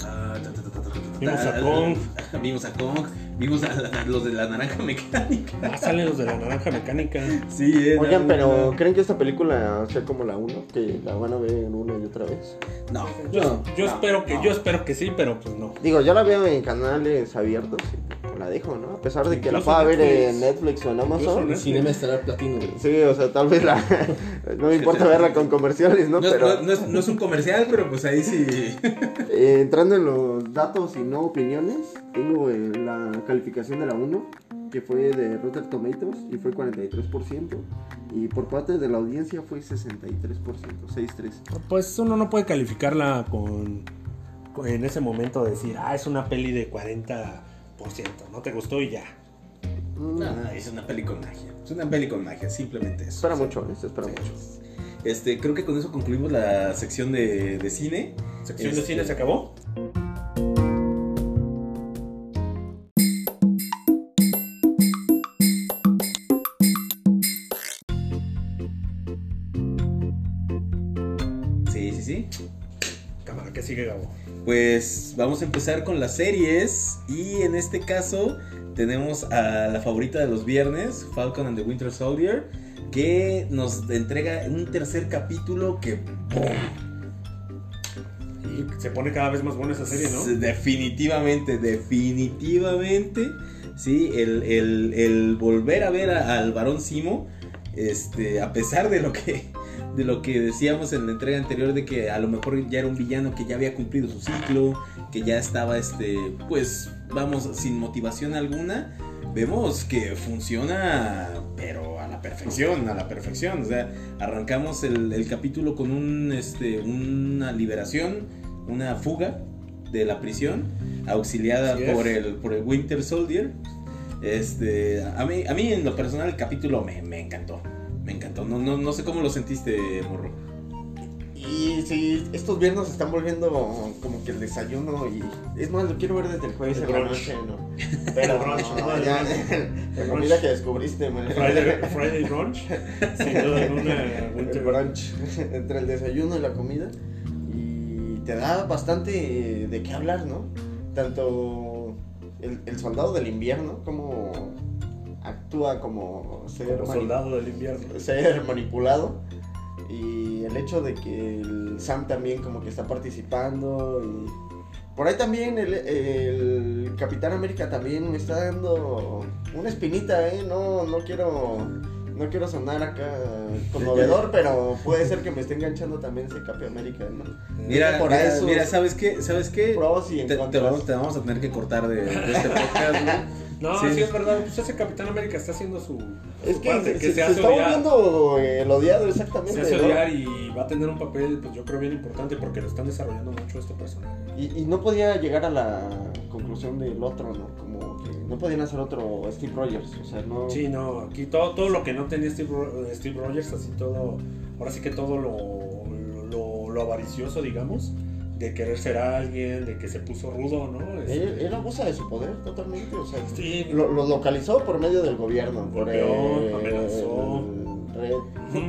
ta, ta, ta, Vimos a Kong. *laughs* Vimos a Kong, vimos a, la- los de la naranja mecánica. Ah, salen los de la naranja mecánica. Sí, eh, oigan pero creen que esta película sea como la 1 que la van a ver una y otra vez No, Yo, No, yo no, espero que, no. yo espero que sí, pero pues no. digo yo la veo en canales abiertos y la dejo no a pesar de que la pueda ver en Netflix o en Amazon Netflix. Cinema Estelar Platino, güey. Sí, o sea, tal vez la... *laughs* no me importa verla con comerciales, ¿no? no, es- Pero no- no es, no es un comercial, pero pues ahí sí. *laughs* eh, entrando en los datos y no opiniones, tengo eh, la calificación de la 1, que fue de Rotten Tomatoes y fue 43%. Y por parte de la audiencia fue 63%, 6-3. Pues uno no puede calificarla con, con- en ese momento decir, ah, es una peli de 40%, no te gustó y ya. No, no, es una peli con magia. Es una peli con magia, simplemente eso. Espera mucho, ¿eh? Se espera Sí. mucho. Este, creo que con eso concluimos la sección de, de cine. ¿Sección de Este- cine se acabó? Pues vamos a empezar con las series y en este caso tenemos a la favorita de los viernes, Falcon and the Winter Soldier, que nos entrega un tercer capítulo que ¡boom! Y se pone cada vez más buena esa serie, ¿no? Definitivamente, definitivamente. Sí, el, el- el volver a ver a- al varón Simo, este, a pesar de lo que de lo que decíamos en la entrega anterior de que a lo mejor ya era un villano que ya había cumplido su ciclo, que ya estaba este, pues vamos sin motivación alguna, vemos que funciona pero a la perfección, a la perfección, o sea, arrancamos el, el capítulo con un este una liberación, una fuga de la prisión, auxiliada por el, por el Winter Soldier. Este, a mí, a mí en lo personal el capítulo me, me encantó. Me encantó. No, no, no sé cómo lo sentiste, morro. Y sí, estos viernes están volviendo como que el desayuno y... Es más, lo quiero ver desde el jueves El en la brunch. noche, ¿no? Pero *laughs* El brunch, no, ¿no? ya, El la brunch. comida que descubriste, man. Friday, Friday Brunch, sin duda alguna, el brunch entre el desayuno y la comida y te da bastante de qué hablar, ¿no? Tanto el, el soldado del invierno como actúa como ser, como mani- soldado del invierno. ser manipulado y el hecho de que el Sam también como que está participando y por ahí también el, el Capitán América también me está dando una espinita, ¿eh? No, no quiero no quiero sonar acá conmovedor, *laughs* pero puede ser que me esté enganchando también ese Capitán América, ¿no? Mira, por mira, eso- mira, ¿sabes qué? ¿Sabes qué? Pros y Te, te vamos, te vamos a tener que cortar de, de este podcast. No, Sí. sí. es verdad. Pues ese Capitán América está haciendo su, Es su que, parte, se, que se- se, se hace está volviendo eh, el odiado exactamente. Se hace ¿no? odiar y va a tener un papel, pues yo creo, bien importante porque lo están desarrollando mucho este personaje. Y, y no podía llegar a la conclusión del otro, ¿no? Como que no podían hacer otro Steve Rogers, o sea, no... Sí, no, aquí todo, todo lo que no tenía Steve, Steve Rogers, así todo, ahora sí que todo lo, lo, lo avaricioso, digamos, de querer ser alguien, de que se puso rudo, ¿no? Es- Él, él abusa de su poder totalmente, o sea, Sí, lo, lo localizó por medio del gobierno, por Golpeó, amenazó. red,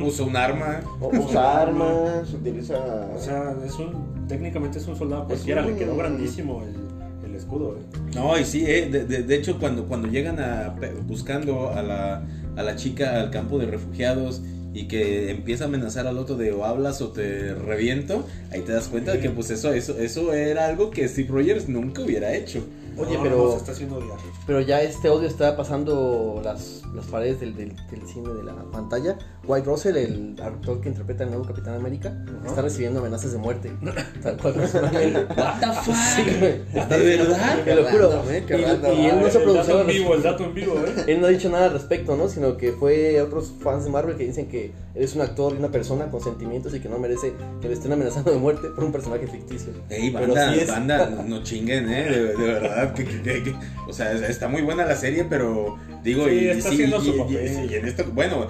Usa un arma. o- usa armas, utiliza... O sea, es un, técnicamente es un soldado cualquiera, le un- quedó grandísimo el, el escudo. ¿eh? No, y sí, eh, de, de- de hecho cuando, cuando llegan a pe- buscando a la, a la chica al campo de refugiados y que empieza a amenazar al otro de o hablas o te reviento, ahí te das cuenta de que pues eso, eso, eso era algo que Steve Rogers nunca hubiera hecho. Oye, No, pero- no, se está haciendo odiar. Pero ya este odio está pasando las, las paredes del, del, del cine de la pantalla. White Russell, el actor que interpreta el nuevo Capitán América, está recibiendo amenazas de muerte. *laughs* Tal cual. What the fuck? Sí. ¿De verdad? Te lo juro. eh, Y- él no se el dato en vivo, el dato en vivo, ¿eh? Él no ha dicho nada al respecto, ¿no? Sino que fue otros fans de Marvel que dicen que eres un actor y una persona con sentimientos y que no merece que le estén amenazando de muerte por un personaje ficticio. Ey, Pero banda, sí es- banda, no, no chinguen, ¿eh? De, de verdad, que, que- que- que- o sea, está muy buena la serie, pero digo, Sí, y, está haciendo y- su y- papel. y en esto, bueno,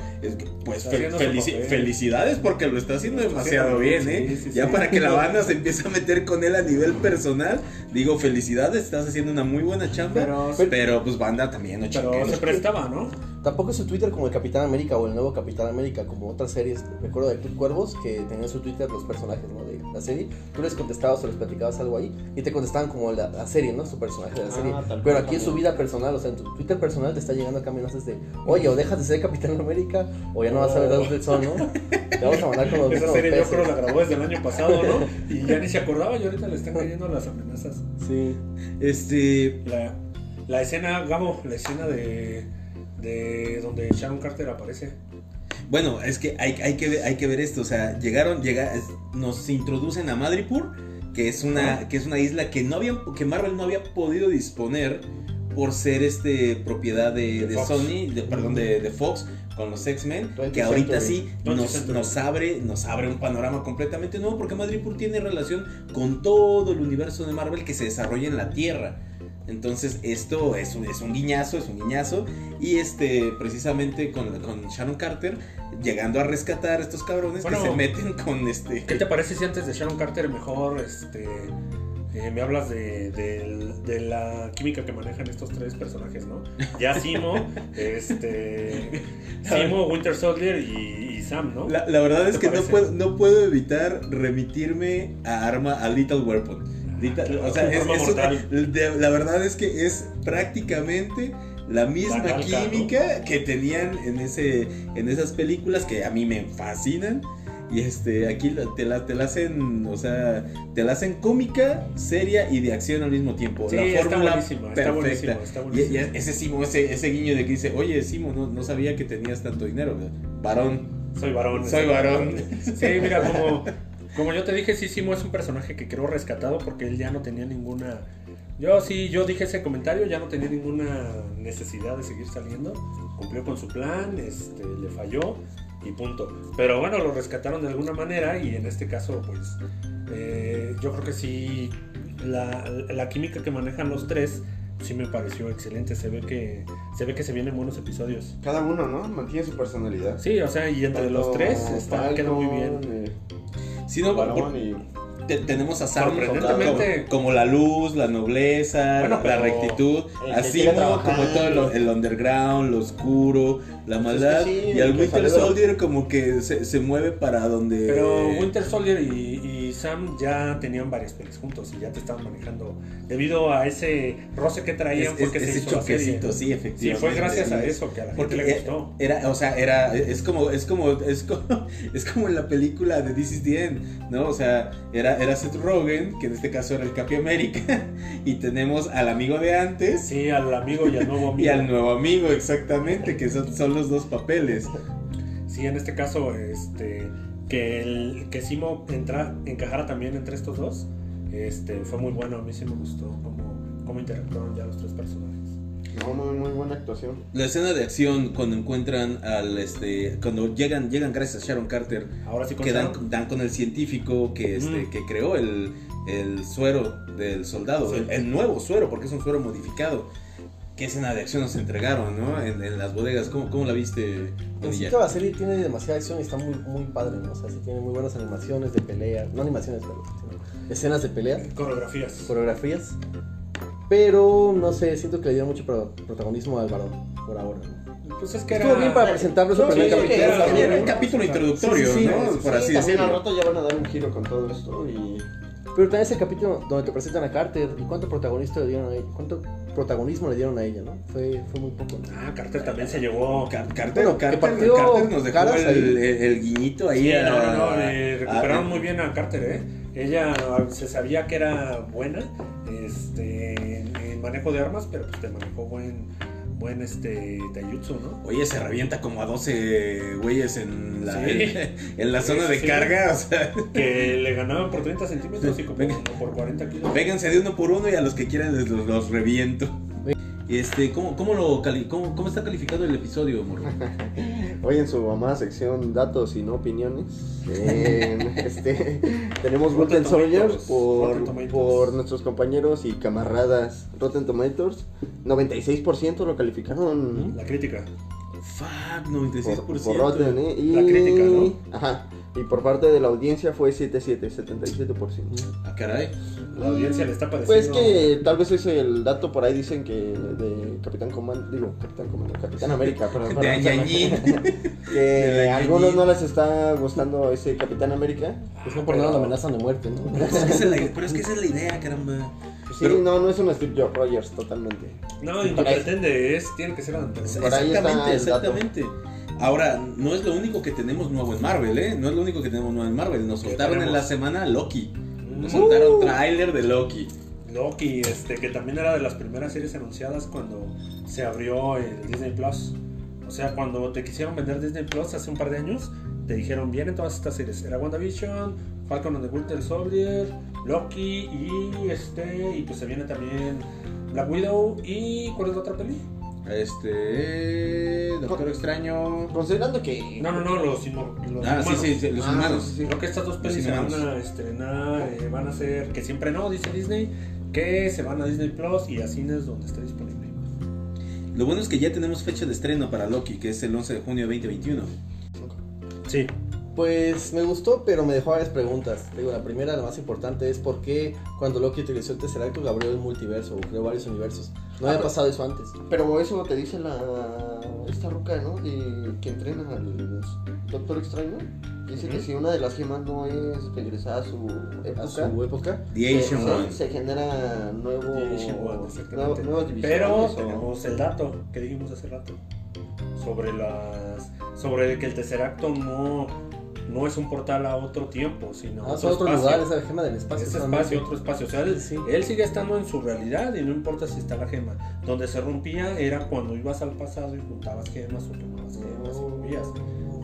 pues felici- felicidades porque lo está haciendo está demasiado haciendo bien, ¿eh? sí, sí, ya para que la *laughs* banda se empiece a meter con él a nivel personal, digo, felicidades, estás haciendo una muy buena chamba, pero, Pero, pues banda también, no pero se prestaba, ¿no? Tampoco es su Twitter como el Capitán América o el nuevo Capitán América, como otras series. Recuerdo de Club Cuervos que tenían su Twitter los personajes ¿no? de la serie. Tú les contestabas o les platicabas algo ahí y te contestaban como la, la serie, ¿no? Su personaje de la Ah, serie. tal Pero cual aquí en su también. vida personal, o sea, en tu Twitter personal te está llegando acá amenazas de, oye, o dejas de ser Capitán América o ya no vas a ver del sol, ¿no? Te vamos a mandar con los Esa serie yo creo la grabó desde el año pasado, ¿no? *laughs* Y ya ni se acordaba y ahorita le están cayendo las amenazas. Sí. Este, La, la escena, Gabo, la escena de, de donde Sharon Carter aparece. Bueno, es que hay, hay, que ver, hay que ver esto. O sea, llegaron, llega, nos introducen a Madripoor, que es una, que es una isla que no habían, que Marvel no había podido disponer por ser este propiedad de, De de Fox. Sony, de, perdón, de, de Fox con los X-Men, 20th que ahorita Century. sí 20th nos, nos abre, nos abre un panorama completamente nuevo, porque Madripoor tiene relación con todo el universo de Marvel que se desarrolla en la Tierra. Entonces esto es un, es un guiñazo, es un guiñazo. Y este, precisamente con, con Sharon Carter, llegando a rescatar a estos cabrones Bueno, que se meten con este... ¿Qué te parece si antes de Sharon Carter mejor este, eh, me hablas de, de la química que manejan estos tres personajes, ¿no? Ya Simo, *laughs* este, Simo, Winter Soldier y, y Sam, ¿no? La, la verdad ¿Qué es que no puedo, no puedo evitar remitirme a Arma, a Little Weapon. O sea, es- es una- la verdad es que es prácticamente la misma La química que tenían en ese en esas películas que a mí me fascinan. Y este aquí te la, te la hacen o sea te la hacen cómica seria y de acción al mismo tiempo. Sí, la está fórmula buenísimo, está buenísimo, perfecta está y, buenísimo. y ese Simo ese, ese guiño de que dice oye Simo no, no sabía que tenías tanto dinero varón. Soy varón. soy varón Sí, mira, como, como yo te dije, sí, Simo es un personaje que creo rescatado porque él ya no tenía ninguna... Yo sí, yo dije ese comentario, ya no tenía ninguna necesidad de seguir saliendo. Cumplió con su plan, este, le falló y punto. Pero bueno, lo rescataron de alguna manera y en este caso, pues, eh, yo creo que sí, la, la química que manejan los tres sí me pareció excelente. Se ve que se ve que se vienen buenos episodios. Cada uno, ¿no? Mantiene su personalidad. Sí, o sea, y entre los tres está, queda muy bien. Eh, Sí, no, por- y- te- tenemos a Sam Sorprendentemente. como, como la luz, la nobleza, Bueno, la rectitud, así como, todo lo- el underground, lo oscuro, la Pues es maldad, que sí, y el al Winter Soldier como que se, se mueve para donde... Pero Winter Soldier y Sam ya tenían varias pelis juntos y ya te estaban manejando. Debido a ese roce que traían, es- fue es- que se ese hizo la serie. choquecito, sí, Sí, efectivamente. fue gracias a eso que a la gente Porque le gustó. era, o sea, era, es como, es como, es como, *laughs* es como en la película de This is the End, ¿no? O sea, era, era Seth Rogen, que en este caso era el Capi América, *laughs* y tenemos al amigo de antes, Sí, al amigo y al nuevo *laughs* amigo. y al nuevo amigo, exactamente, que son, son los dos papeles. Sí, en este caso, este, que el que Simo entra, encajara también entre estos dos, este, fue muy bueno. A mí sí me gustó cómo, cómo interactuaron ya los tres personajes. No, muy, muy buena actuación. La escena de acción cuando encuentran al este cuando llegan llegan gracias a Sharon Carter Ahora sí con que dan, dan con el científico que este Mm. que creó el, el suero del soldado, Sí. el, el nuevo suero porque es un suero modificado. ¿Qué escena de acción nos entregaron, no? En, en las bodegas, ¿cómo, cómo la viste, En sí, toda la serie tiene demasiada acción y está muy, muy padre, ¿no? O sea, sí tiene muy buenas animaciones de pelea. No animaciones, pero sino escenas de pelea, Coreografías. coreografías. Pero, no sé, siento que le dieron mucho pro- protagonismo al varón, por ahora. ¿no? Pues es que era. Estuvo bien para presentarlo No, sí, capítulo. era- Era un capítulo introductorio, Sí, sí, sí, ¿no? sí, Por Sí, así también al decirlo. rato ya van a dar un giro con todo esto y... Pero también ese capítulo donde te presentan a Carter y cuánto protagonista le dieron a ella, cuánto protagonismo le dieron a ella, ¿no? Fue, fue muy poco. ¿no? Ah, Carter también se llevó. Car- Carter, Bueno, Carter, partió Carter nos dejó el, ahí. el- el guiñito ahí. Sí, a- no, no, no, le recuperaron a- muy bien a Carter, ¿eh? Ella se sabía que era buena este, en, en manejo de armas, pero pues te manejó buen, buen este, taijutsu, ¿no? Oye, se revienta como a 12 güeyes en la, Sí. en, *laughs* en la zona de Sí. carga. O sea, Que le ganaban por 30 centímetros y como, como por 40 kilos. vénganse de uno por uno y a los que quieran les- los, los reviento. Este, ¿cómo, cómo, lo cali- cómo, ¿Cómo está calificado el episodio, morro? *laughs* Hoy en su amada sección datos y no opiniones, eh, *laughs* este, tenemos Rotten Rotten Soldiers Tomatoes, Rotten por, Tomatoes. por nuestros compañeros y camaradas Rotten Tomatoes. 96% lo calificaron La crítica. Fuck, por, 96%. por Rotten, ¿eh? Y, La crítica, ¿no? Ajá. Y por parte de la audiencia fue 77, 77%. Ah, caray. La audiencia le está Pues pareciendo. que tal vez ese el dato por ahí dicen que de Capitán Comando, digo, Capitán Comando, Capitán América, *laughs* perdón. De perdón, Añañín. *laughs* que De a algunos no les está gustando ese Capitán América. Pues no por nada lo amenazan de muerte, ¿no? Pero es que esa es la- pero es que esa es la idea, caramba. Sí, Pero- no, no es un Steve Jobs Rogers totalmente. No, y ahí. pretende es, tiene que ser está Exactamente, exactamente. Ahora, no es lo único que tenemos nuevo en Marvel, ¿eh? No es lo único que tenemos nuevo en Marvel. Nos ¿Qué soltaron en la semana Loki. Nos Uh. soltaron tráiler de Loki. Loki, este, que también era de las primeras series anunciadas cuando se abrió el Disney Plus. O sea, cuando te quisieron vender Disney Plus hace un par de años, te dijeron, vienen todas estas series. Era WandaVision, Falcon and the Winter Soldier, Loki y este, y pues se viene también Black Widow y ¿cuál es la otra peli? Este. Doctor Extraño. Considerando que. No, no, no, los, inmo- los Ah, sí, sí, sí, los Ah, humanos. sí, sí. Creo que estas dos pelis se van a estrenar, eh, van a ser, que siempre no, dice Disney, que se van a Disney Plus y a cines donde esté disponible. Lo bueno es que ya tenemos fecha de estreno para Loki, que es el 11 de junio de 2021. Sí, Pues me gustó, pero me dejó varias preguntas. Digo, la primera, la más importante, es por qué cuando Loki utilizó el Tesseract abrió el multiverso o creó varios universos. No Ah, había pero- pasado eso antes. Pero eso te dice la. Esta ruca, ¿no? De, que entrena al Doctor Extraño. Dice que si una de las gemas no es regresada a su época. A su época. The se, Asian se- One. se genera nuevo, The Asian One, exactamente. nuevo- nuevas pero tenemos el dato que dijimos hace rato sobre las sobre que el Tesseracto no no es un portal a otro tiempo, sino Ah, otro otro espacio. lugar, esa gema del espacio. Solamente. espacio, otro espacio. O sea, él, Sí. él sigue estando en su realidad y no importa si está la gema. Donde se rompía era cuando ibas al pasado y juntabas gemas o tomabas gemas y movías.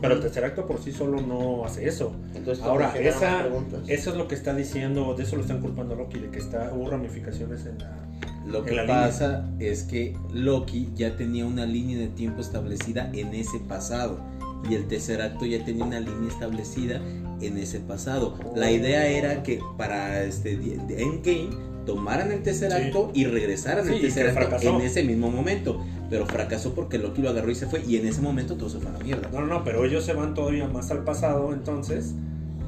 Pero el tercer acto por sí solo no hace eso. Entonces, Ahora, esa-. Eso es lo que está diciendo, de eso lo están culpando a Loki, de que está, hubo ramificaciones en la... Lo En que la pasa es que Loki ya tenía una línea de tiempo establecida en ese pasado. Y el tercer acto ya tenía una línea establecida en ese pasado. La idea era que para este Endgame tomaran el tercer Sí. acto y regresaran Sí, el tercer acto fracasó. en ese mismo momento. Pero fracasó porque Loki lo agarró y se fue. Y en ese momento todo se fue a la mierda. No, no, no, pero ellos se van todavía más al pasado, entonces,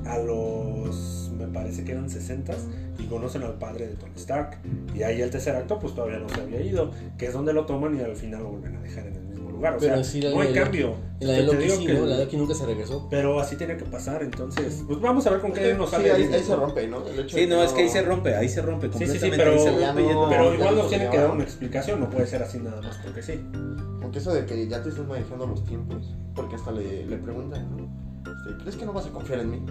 a los, me parece que eran 60 y conocen al padre de Tony Stark. Y ahí el tercer acto pues todavía no se había ido, que es donde lo toman y al final lo vuelven a dejar en el lugar. O Pero sea, sí, la no hay cambio. La de Loki sí, que- ¿no? La de Loki nunca se regresó. Pero así tiene que pasar, entonces, pues vamos a ver con qué nos Sí, sale. ahí, Disney, ahí se rompe, ¿no? El hecho Sí, no, es que ahí se rompe, ahí se rompe Sí, sí, sí, completamente. pero, ahí se rompe no- pero igual nos no tiene que dar una explicación, no puede ser así nada más porque sí. Aunque eso de que ya te estás manejando los tiempos, porque hasta le, le preguntan, ¿no? Este, ¿Crees que no vas a confiar en mí?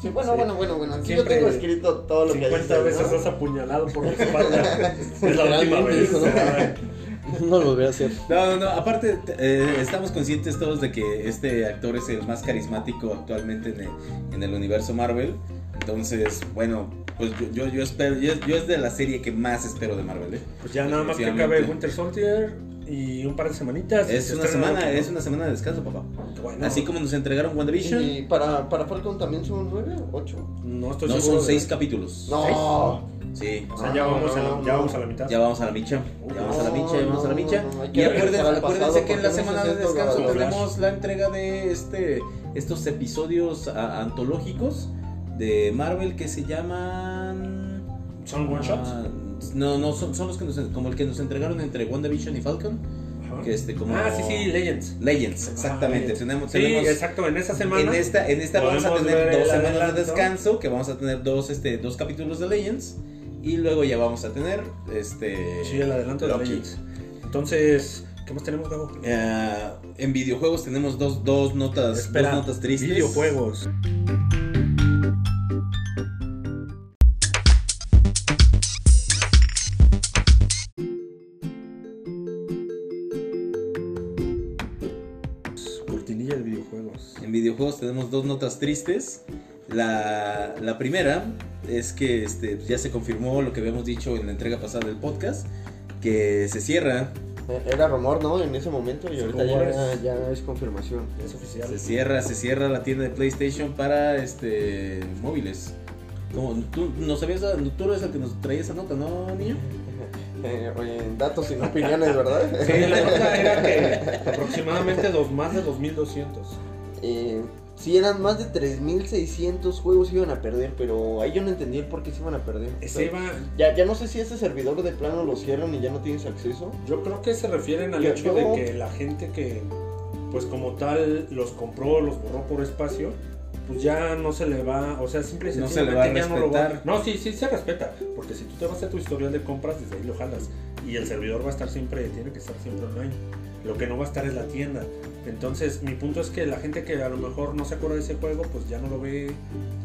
Sí, bueno, Sí. bueno, bueno, bueno. Aquí Siempre yo tengo escrito todo lo que 50 dices, veces ¿no? has apuñalado por mi espalda. *laughs* es la última vez. dijo, ¿no? *laughs* *laughs* No lo volveré a hacer. No, no, no, aparte eh, estamos conscientes todos de que este actor es el más carismático actualmente en el, en el universo Marvel. Entonces, bueno, pues yo, yo, yo espero, yo, yo es de la serie que más espero de Marvel, ¿eh? Pues ya nada más que acabe Winter Soldier y un par de semanitas. Es Se una semana, es una semana de descanso, papá. Bueno, Así como nos entregaron WandaVision, Y para, para Falcon también son nueve o ocho. no estoy no seguro son de- seis capítulos. No. Sí. O sea, ya vamos, a la, No, ya no. vamos a la mitad. Ya vamos a la micha, ya vamos a la micha, ya vamos a la micha. no, no, Y acuérdense, que en la semana se de descanso tenemos la entrega de este estos episodios a- antológicos de Marvel que se llaman ¿Son one shots? Ah, no, no, son, son los que nos, como el que nos entregaron entre WandaVision y Falcon. Que este como Ah, sí, sí, Legends. Legends, exactamente. Ah, tenemos, Sí, tenemos- exacto, en esa semana. en esta, en esta vamos a tener dos semanas de descanso, que vamos a tener dos, este, dos capítulos de Legends. Y luego ya vamos a tener este. Sí, el adelanto de Loki. Legends. Entonces, ¿qué más tenemos, Gabo? Eh, en videojuegos tenemos dos, dos notas, Espera, dos notas tristes. Videojuegos. Cortinilla de videojuegos. En videojuegos tenemos dos notas tristes. La, la primera es que este, ya se confirmó lo que habíamos dicho en la entrega pasada del podcast, que se cierra, Eh, Era rumor, ¿no? En ese momento y ahorita ya, ya es confirmación. Ya es oficial. se cierra, se cierra la tienda de PlayStation para este móviles. Como, tú no sabías, tú eres el que nos traía esa nota, ¿no, niño? *laughs* Eh, oye, datos sin opiniones, ¿verdad? Sí, la nota era que *laughs* aproximadamente dos, más de 2200. Eh, sí, eran más de 3.600 juegos iban a perder, pero ahí yo no entendí el por qué se iban a perder. Sea, iba, ya, ya no sé si ese servidor de plano lo cierran y ya no tienes acceso. Yo creo que se refieren al Yo- hecho yo- de que la gente que, pues como tal, los compró, los borró por espacio, pues ya no se le va, o sea, simple y No se le va a ya no lo va. respetar. No, sí, sí se respeta, porque si tú te vas a tu historial de compras, desde ahí lo jalas. Y el servidor va a estar siempre, tiene que estar siempre online. Lo que no va a estar es la tienda. Entonces, mi punto es que la gente que a lo mejor no se acuerda de ese juego, pues ya no lo ve,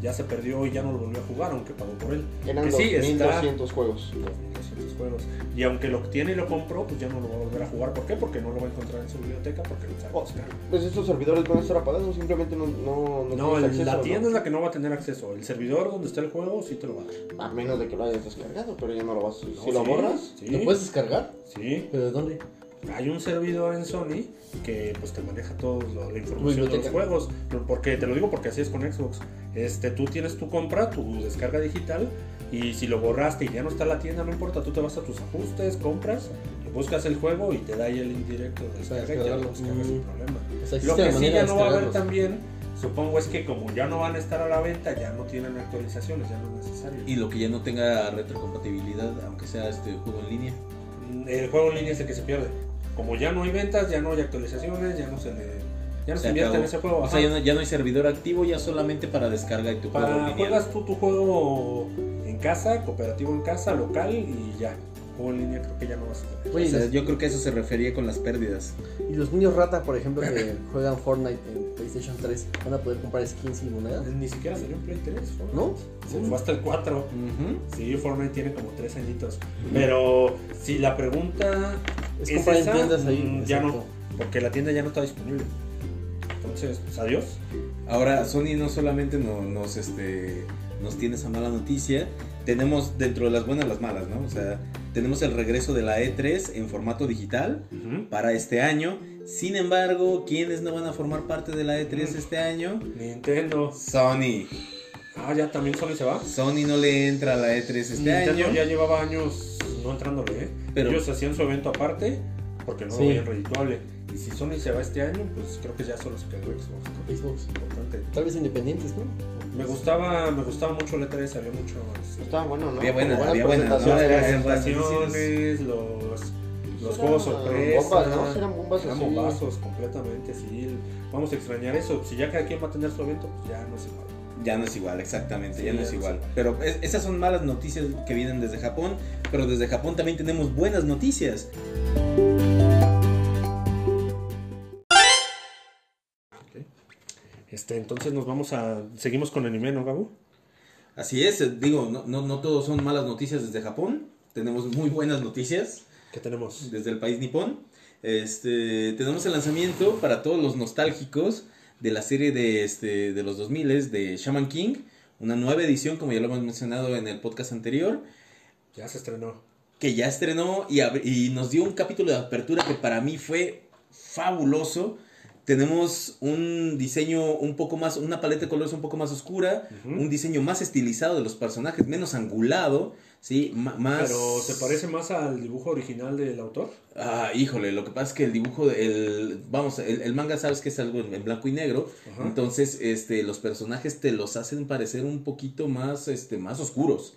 ya se perdió y ya no lo volvió a jugar, aunque pagó por él. Eran Que sí, está- 2.200 juegos. 2200 juegos. Y aunque lo tiene y lo compró, pues ya no lo va a volver a jugar. ¿Por qué? Porque no lo va a encontrar en su biblioteca, porque lo sabe Oh, buscar. Pues estos servidores van a estar apagados, simplemente no, no, no, No, el- la acceso, tienda ¿no? es la que no va a tener acceso. El servidor donde está el juego sí te lo va a dar. A menos de que lo hayas descargado, pero ya no lo vas. No, si lo sí, borras, Sí, ¿Lo puedes descargar? sí. ¿Pero de dónde? Hay un servidor en Sony que pues te maneja toda la información de los juegos. Porque te lo digo porque así es con Xbox. Este, tú tienes tu compra, tu descarga digital. Y si lo borraste y ya no está la tienda, no importa, tú te vas a tus ajustes, compras, buscas el juego y te da ahí el indirecto de descarga y ya lo descargarlo. descargas sin Mm. problema. O sea, Lo que sí ya no va a haber también, supongo es que como ya no van a estar a la venta, ya no tienen actualizaciones, ya no es necesario. Y lo que ya no tenga retrocompatibilidad, aunque sea este juego en línea. El juego en línea es el que se pierde. Como ya no hay ventas, ya no hay actualizaciones, ya no se le ya no se, Se invierte en ese juego. O sea, ya no, ya no hay servidor activo, ya solamente para descarga y tu juego Para, lineal. juegas tú tu juego en casa, cooperativo en casa, local y ya. Juego en línea creo que ya no vas a tener. Oye, O sea, ¿y los- yo creo que eso se refería con las pérdidas. Y los niños rata, por ejemplo, que *laughs* juegan Fortnite en PlayStation 3, van a poder comprar skins y monedas. Ni siquiera salió en Play 3. Fortnite. ¿No? Se fue hasta el 4. Ujú. Sí, Fortnite tiene como 3 añitos. Pero si la pregunta Es es, comprar en esa, tiendas ahí. mm, ya no, porque la tienda ya no está disponible. Entonces, pues adiós. Ahora, Sony no solamente no- nos, este, nos tiene esa mala noticia, tenemos dentro de las buenas las malas, ¿no? O sea, tenemos el regreso de la E3 en formato digital para este año. Sin embargo, ¿quiénes no van a formar parte de la E3 este año? Nintendo. Sony. Ah, ya también Sony se va. Sony no le entra a la E3 este Nintendo año. ya llevaba años no entrándole, ¿eh? Pero- Ellos hacían su evento aparte porque no Sí. lo veían redituable. Y si Sony se va este año, pues creo que ya solo se quedó Xbox. es Xbox. importante. Tal vez independientes, ¿no? Me gustaba, me gustaba mucho el E3, había mucho este, estaba bueno, ¿no? Había buena, Buenas había buena, las ¿no? presentaciones. Los, los Eran juegos sorpresa. bombas, ¿no? Eran bombas Eran bombazos completamente, sí. Vamos a extrañar eso. Si ya cada quien va a tener su evento, pues ya no es igual. Ya no es igual, exactamente, ya Sí, no es ya no igual. es igual. Pero es- esas son malas noticias que vienen desde Japón, pero desde Japón también tenemos buenas noticias. Este, entonces nos vamos a. Seguimos con anime, ¿no, Gabu? Así es, eh, digo, no, no, no todos son malas noticias desde Japón, tenemos muy buenas noticias ¿Qué tenemos? desde el país nipón. Este, tenemos el lanzamiento para todos los nostálgicos de la serie de, este, de los 2000 de Shaman King, una nueva edición, como ya lo hemos mencionado en el podcast anterior, Ya se estrenó. que ya estrenó y, y nos dio un capítulo de apertura que para mí fue fabuloso. Tenemos un diseño un poco más, una paleta de colores un poco más oscura, un diseño más estilizado de los personajes, menos angulado, ¿sí? M- más... Pero se parece más al dibujo original del autor. Ah, híjole, lo que pasa es que el dibujo, el, vamos, el, el manga sabes que es algo en, en blanco y negro, entonces este, los personajes te los hacen parecer un poquito más, este, más oscuros.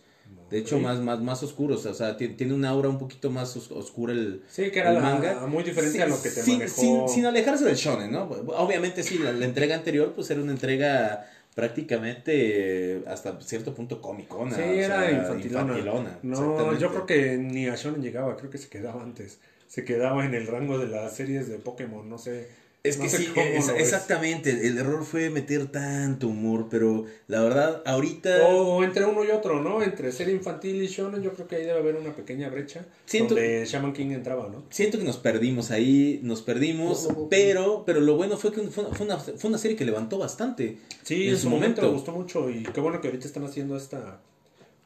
De hecho, más, más, más oscuros. O sea, ti- tiene una aura un poquito más os- oscura el, Sí, que era el la- manga. muy diferente a lo que te sin, manejó. sin, sin alejarse del shonen, ¿no? Obviamente sí, la, la entrega anterior pues era una entrega prácticamente hasta cierto punto comicona. Sí, era sea, infantilona. infantilona, No, yo creo que ni a Shonen llegaba, creo que se quedaba antes. Se quedaba en el rango de las series de Pokémon, no sé. Es que sí, es- exactamente. El, el error fue meter tanto humor, pero la verdad, ahorita. O entre uno y otro, ¿no? Entre serie infantil y shonen, yo creo que ahí debe haber una pequeña brecha Siento- donde Shaman King entraba, ¿no? Siento que nos perdimos ahí, nos perdimos, No, no, no. pero, pero lo bueno fue que fue, una, fue una serie que levantó bastante. Sí, En su su momento me gustó mucho y qué bueno que ahorita están haciendo esta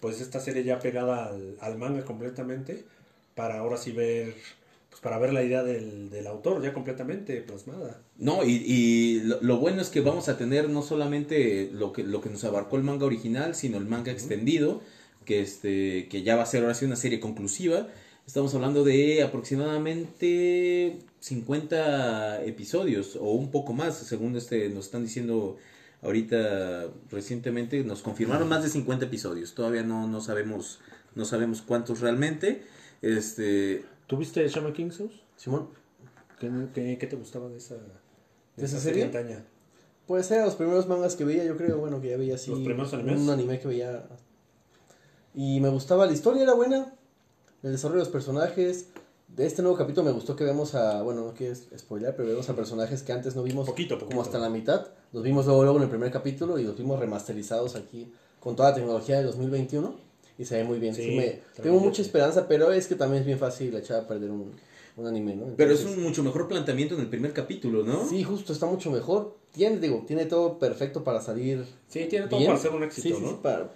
pues esta serie ya pegada al, al manga completamente para ahora sí ver pues para ver la idea del, del autor ya completamente plasmada. No, y, y lo, lo bueno es que vamos a tener no solamente lo que, lo que nos abarcó el manga original, sino el manga extendido, que, este, que ya va a ser ahora sí una serie conclusiva. Estamos hablando de aproximadamente 50 episodios o un poco más, según este nos están diciendo ahorita recientemente, nos confirmaron más de 50 episodios. Todavía no, no sabemos no sabemos cuántos realmente. Este, ¿Tuviste Shaman King Sauce? Simón, ¿Qué, qué, qué te gustaba de esa, ¿De esa serie? antaña? pues eran los primeros mangas que veía, yo creo, bueno, que ya veía así. ¿Los primeros animes? Un anime que veía. Y me gustaba, la historia era buena, el desarrollo de los personajes. De este nuevo capítulo me gustó que vemos a, bueno, no quiero spoiler, pero vemos a personajes que antes no vimos Poquito, poquito. como hasta la mitad. Los vimos luego, luego en el primer capítulo y los vimos remasterizados aquí con toda la tecnología de 2021 y se ve muy bien. Sí, Sí, me- tengo mucha esperanza, pero es que también es bien fácil echar a perder un, un anime, ¿no? pero es un mucho mejor planteamiento en el primer capítulo, ¿no? Sí, justo, está mucho mejor. Tiene, digo, tiene todo perfecto para salir Sí, tiene todo bien. para ser un éxito, Sí, ¿no? sí, para-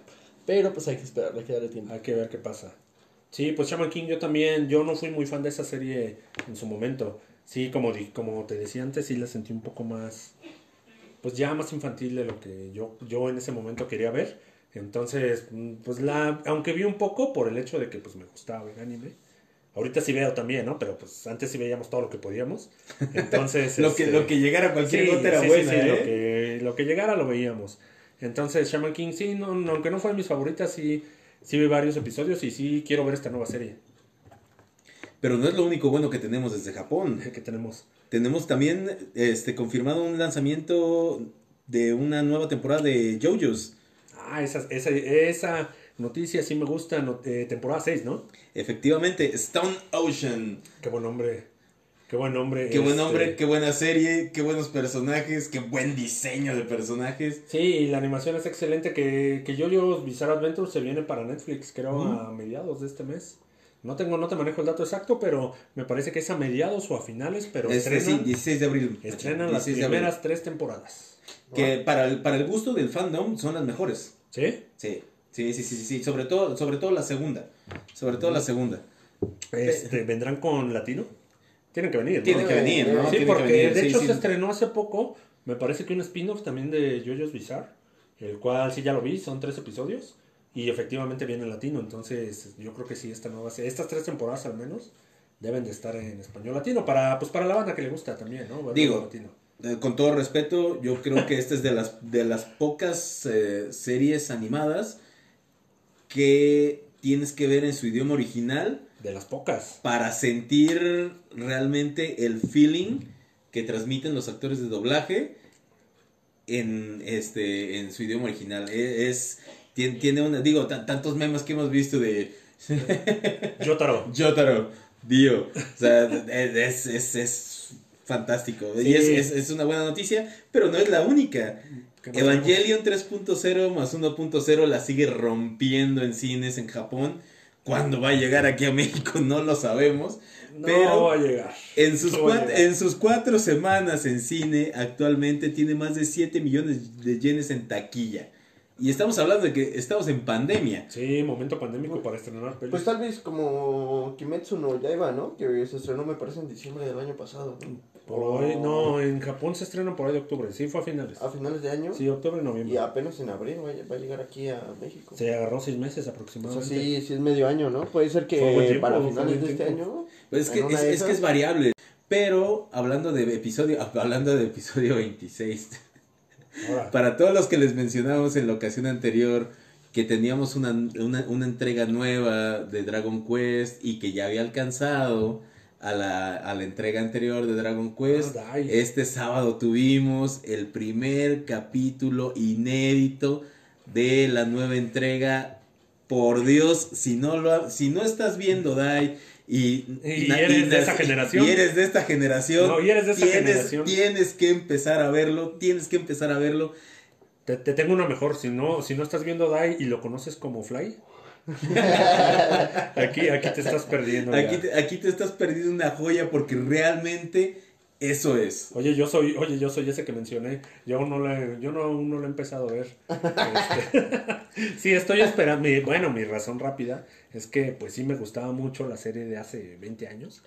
pero pues hay que esperar, hay que darle tiempo. Hay que ver qué pasa. Sí, pues Shaman King yo también, yo no fui muy fan de esa serie en su momento. Sí, como, di- como te decía antes, sí la sentí un poco más, pues ya más infantil de lo que yo, yo en ese momento quería ver. Entonces, mm, pues la, aunque vi un poco por el hecho de que pues me gustaba el anime. Ahorita sí veo también, ¿no? Pero pues antes sí veíamos todo lo que podíamos. Entonces, *laughs* Lo que, este, lo que llegara cualquier Sí, gota era sí, sí, buena, sí, ¿eh? lo, que, lo que llegara lo veíamos. Entonces, Shaman King, sí, no, no, aunque no fue de mis favoritas, sí, sí vi varios episodios y sí quiero ver esta nueva serie Pero no es lo único bueno que tenemos desde Japón. *laughs* que tenemos. Tenemos también este confirmado un lanzamiento de una nueva temporada de JoJo's. Ah, esa, esa, esa noticia sí me gusta, no- eh, temporada 6, ¿no? Efectivamente, Stone Ocean. Qué buen nombre. Qué buen nombre. Qué buen este, nombre, qué buena serie, qué buenos personajes, qué buen diseño de personajes. Sí, y la animación es excelente. Que, que JoJo's Bizarre Adventure se viene para Netflix, creo, a mediados de este mes. No tengo, no te manejo el dato exacto, pero me parece que es a mediados o a finales, pero Este, sí, estrenan, 16 de abril. estrenan las 16 de abril. primeras tres temporadas. Que para el, para el gusto del fandom son las mejores. ¿Sí? Sí, sí, sí, sí, sí. Sobre todo, sobre todo la segunda. Sobre todo la segunda. Este, ¿Vendrán con latino? Tienen que venir, ¿no? Tienen que venir, ¿no? Sí, Tienen que porque venir, de hecho sí. se estrenó hace poco, me parece que un spin-off también de JoJo's Bizarre, el cual sí ya lo vi, son tres episodios, y efectivamente viene en latino, entonces yo creo que sí, esta nueva estas tres temporadas al menos, deben de estar en español latino, para, pues para la banda que le gusta también, ¿no? Digo, latino. Eh, con todo respeto, yo creo que esta es de las, de las pocas eh, series animadas que tienes que ver en su idioma original De las pocas. para sentir realmente el feeling que transmiten los actores de doblaje en este en su idioma original. E- Es, tiene, tiene una, digo, tan- tantos memes que hemos visto de Yotaro. *laughs* Jotaro, Dio. O sea, es, es, es fantástico. Y es, es, es una buena noticia, pero no es la única. Evangelion 3.0 más 1.0 la sigue rompiendo en cines en Japón. ¿Cuándo va a llegar aquí a México? No lo sabemos. No pero va a llegar. en sus, No va a cuat- llegar. en sus cuatro semanas en cine, actualmente tiene más de 7 millones de yenes en taquilla. Y estamos hablando de que estamos en pandemia. Sí, momento pandémico para estrenar pelis. Pues tal vez como Kimetsu no Yaiba, ¿no? Que se estrenó me parece en diciembre del año pasado, ¿no? Por hoy, no, en Japón se estrenan por ahí de octubre, sí, fue a finales. A finales de año. Sí, octubre, noviembre. Y apenas en abril va a, va a llegar aquí a México. Se agarró seis meses O sea, aproximadamente. sí, sí es medio año, ¿no? Puede ser que tiempo, para finales de este año. Pues es que es, de es que esas. es variable. Pero hablando de episodio, *laughs* hablando de episodio 26, Ahora, *laughs* para todos los que les mencionamos en la ocasión anterior que teníamos una, una, una entrega nueva de Dragon Quest y que ya había alcanzado a la, a la entrega anterior de Dragon Quest. Ah. Este sábado tuvimos el primer capítulo inédito de la nueva entrega. Por Dios, si no lo si no estás viendo Dai y, Y eres de esa generación. y eres de esta generación, No, y eres de esa tienes, generación. tienes que empezar a verlo, tienes que empezar a verlo. Te, te tengo una mejor. Si no, si no estás viendo Dai y lo conoces como Fly, *laughs* aquí, aquí te estás perdiendo. Aquí te, aquí te estás perdiendo una joya porque realmente eso es. Oye, yo soy, oye, yo soy ese que mencioné. Yo aún no lo he, yo no, aún no lo he empezado a ver. Este, *laughs* sí, estoy esperando. mi- bueno, mi razón rápida es que pues sí me gustaba mucho la serie de hace 20 años.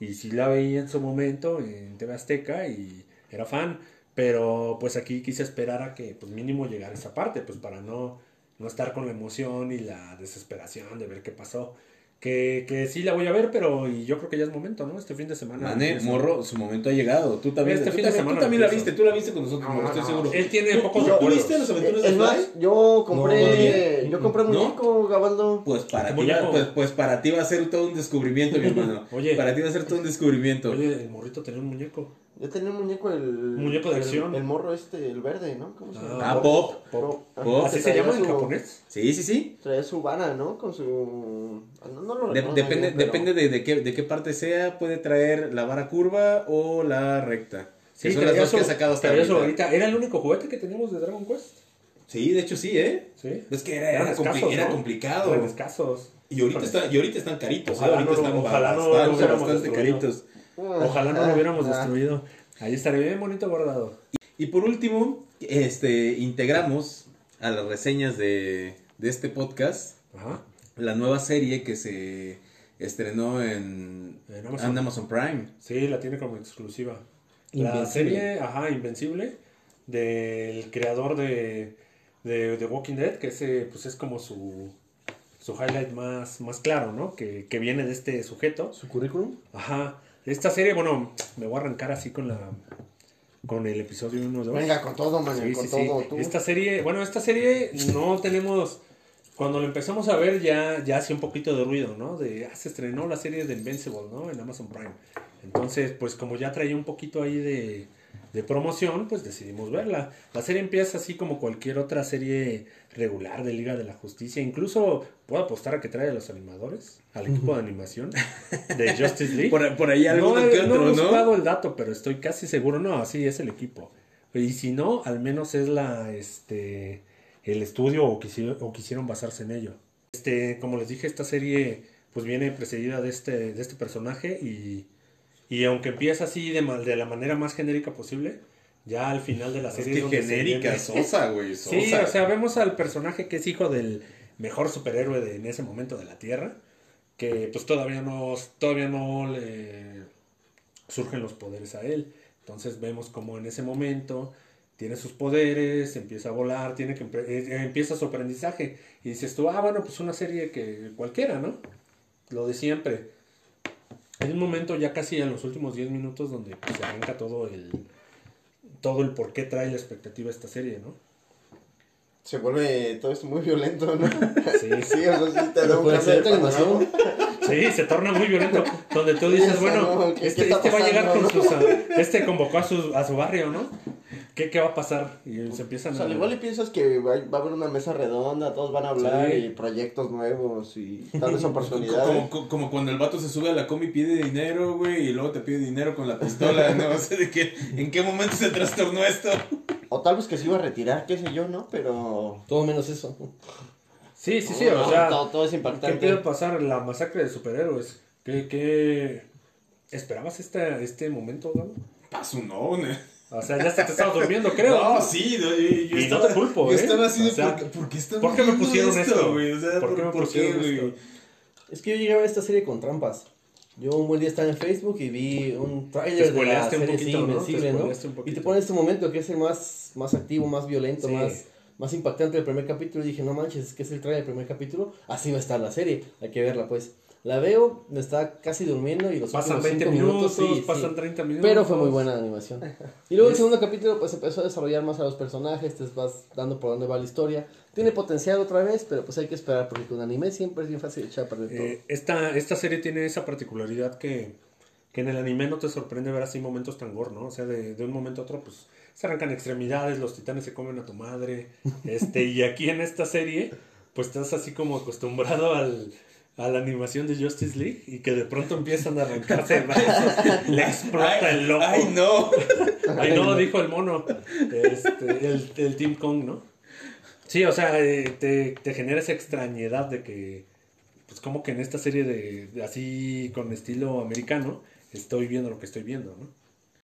Y sí la veía en su momento en TV Azteca y era fan. Pero pues aquí quise esperar a que pues mínimo llegara esa parte, pues para no, no estar con la emoción y la desesperación de ver qué pasó. Que, que sí la voy a ver, pero y yo creo que ya es momento, ¿no? Este fin de semana. Mané, morro, su momento ha llegado. Tú también, Este tú fin de también, tú semana también la viste, tú la viste con nosotros, No, estoy no, seguro. Él tiene ¿Tú- pocos ¿Tú recuerdos. viste las aventuras de Fly? yo compré, ¿No? yo compré un ¿No? muñeco, Gabaldo. Pues para, ¿Qué ti va, pues, pues para ti va a ser todo un descubrimiento, mi hermano. *laughs* Oye. Para ti va a ser todo un descubrimiento. Oye, el morrito tenía un muñeco. Yo tenía un muñeco, el... muñeco de el- acción. El, morro este, el verde, ¿no? ¿Cómo se llama? Ah, Pop. Pop. Pop. ¿Así que se llama en su- japonés? Sí, sí, sí. Traía su vara, ¿no? Con su... No, no lo De- depende bien, pero- depende de, de qué, de qué parte sea. Puede traer la vara curva o la recta. Que son las dos que su- he sacado hasta ahorita. Era el único juguete que teníamos de Dragon Quest. Sí, de hecho sí, ¿eh? Sí. Es que era, era, compli- escasos, era ¿no? complicado. Eran escasos. Y ahorita, está, y ahorita están caritos, ¿eh? Ojalá ahorita no están ojalá no lo bastante, caritos. Ojalá no lo hubiéramos destruido. Ahí estaría bien bonito guardado. Y por último, este, integramos a las reseñas de, de este podcast Ajá. la nueva serie que se estrenó en, En Amazon. en Amazon Prime. Sí, la tiene como exclusiva. La serie, ajá, Invencible, del creador de, de The Walking Dead, que ese pues es como su, su highlight más, más claro, ¿no? Que, que viene de este sujeto. ¿Su currículum? Ajá. Esta serie, bueno, me voy a arrancar así con la con el episodio 1 2. Venga, con todo, man, Sí, con sí, sí. todo. Tú. Esta serie, bueno, esta serie no tenemos. Cuando lo empezamos a ver, ya, ya hacía un poquito de ruido, ¿no? De, ah, se estrenó la serie de Invincible, ¿no? En Amazon Prime. Entonces, pues como ya traía un poquito ahí de, de promoción, pues decidimos verla. La serie empieza así como cualquier otra serie regular de Liga de la Justicia. Incluso puedo apostar a que trae a los animadores, al equipo de animación de Justice League. *laughs* Por, por ahí no, que no otro, he ¿no? buscado el dato, pero estoy casi seguro. No, sí, es el equipo. Y si no, al menos es la este el estudio o, quisi- o quisieron basarse en ello. Este, como les dije, esta serie pues viene precedida de este, de este personaje y, y aunque empieza así de, mal, de la manera más genérica posible, ya al final de la Es serie que es se genérica, viene- sosa, güey, sosa. Sí, o sea, vemos al personaje que es hijo del mejor superhéroe de, en ese momento de la Tierra, que pues todavía no, todavía no le surgen los poderes a él. Entonces vemos como en ese momento tiene sus poderes, empieza a volar, tiene que empe- eh, empieza su aprendizaje. Y dices tú, ah, bueno, pues una serie que cualquiera, ¿no? Lo de siempre. Hay un momento ya casi en los últimos 10 minutos donde pues, se arranca todo el todo el por qué trae la expectativa esta serie, ¿no? Se vuelve todo esto muy violento, ¿no? *laughs* Sí, Sí, o sea, sí te da un cambio. Sí, se torna muy violento. Donde tú dices, bueno, no, ¿qué- este, este va a llegar con sus. Este convocó a su, a su barrio, ¿no? ¿Qué, ¿Qué va a pasar? Y se empiezan O sea, a. igual y piensas que va, va a haber una mesa redonda, todos van a hablar Sí. y proyectos nuevos y *laughs* Como, oportunidades. como, como cuando el vato se sube a la combi y pide dinero, güey, y luego te pide dinero con la pistola, *laughs* ¿no? Sea, de que, ¿en qué momento se trastornó esto? O tal vez que se iba a retirar, qué sé yo, ¿no? Pero... Todo menos eso. Sí, sí, sí. O sea, todo, todo es ¿qué impactante. puede pasar? La masacre de superhéroes. ¿Qué, qué... ¿Esperabas este, este momento, Gabo? Paso, no, ¿no? O sea, ya se te estaba durmiendo, creo. *laughs* No, sí, no, yo, yo Y estaba, no te culpo, yo ¿eh? estaba así de, O sea, ¿por, qué- ¿por qué estamos ¿por qué me pusieron esto? güey? O sea, ¿Por qué me pusieron güey? esto? Es que yo llegué a ver esta serie con trampas. Yo un buen día estaba en Facebook y vi un Te tráiler de la serie poquito, sí, ¿no? Invencible, ¿no? Y te pone este momento que es el más, más activo, más violento, Sí. más, más impactante del primer capítulo. Y dije, no manches, es que es el tráiler del primer capítulo. Así va a estar la serie, hay que verla pues. La veo, me está casi durmiendo y los Pasan últimos 20 cinco minutos, minutos, sí, sí. pasan 30 minutos. Pero fue muy buena la animación. *laughs* Y luego el segundo capítulo pues empezó a desarrollar más a los personajes, te vas dando por dónde va la historia. Tiene potencial otra vez, pero pues hay que esperar porque con anime siempre es bien fácil echar a perder todo. Eh, esta, esta serie tiene esa particularidad que, que en el anime no te sorprende ver así momentos tan gore, ¿no? O sea, de, de un momento a otro, pues se arrancan extremidades, los titanes se comen a tu madre. *laughs* Este, y aquí en esta serie, pues estás así como acostumbrado al, a la animación de Justice League y que de pronto empiezan a arrancarse *laughs* brazos, le explota el loco. Ay, no. Ay, no, dijo el mono. Este, el, el Team Kong, ¿no? Sí, o sea, eh, te, te genera esa extrañedad de que, pues como que en esta serie de, de así con estilo americano, estoy viendo lo que estoy viendo, ¿no?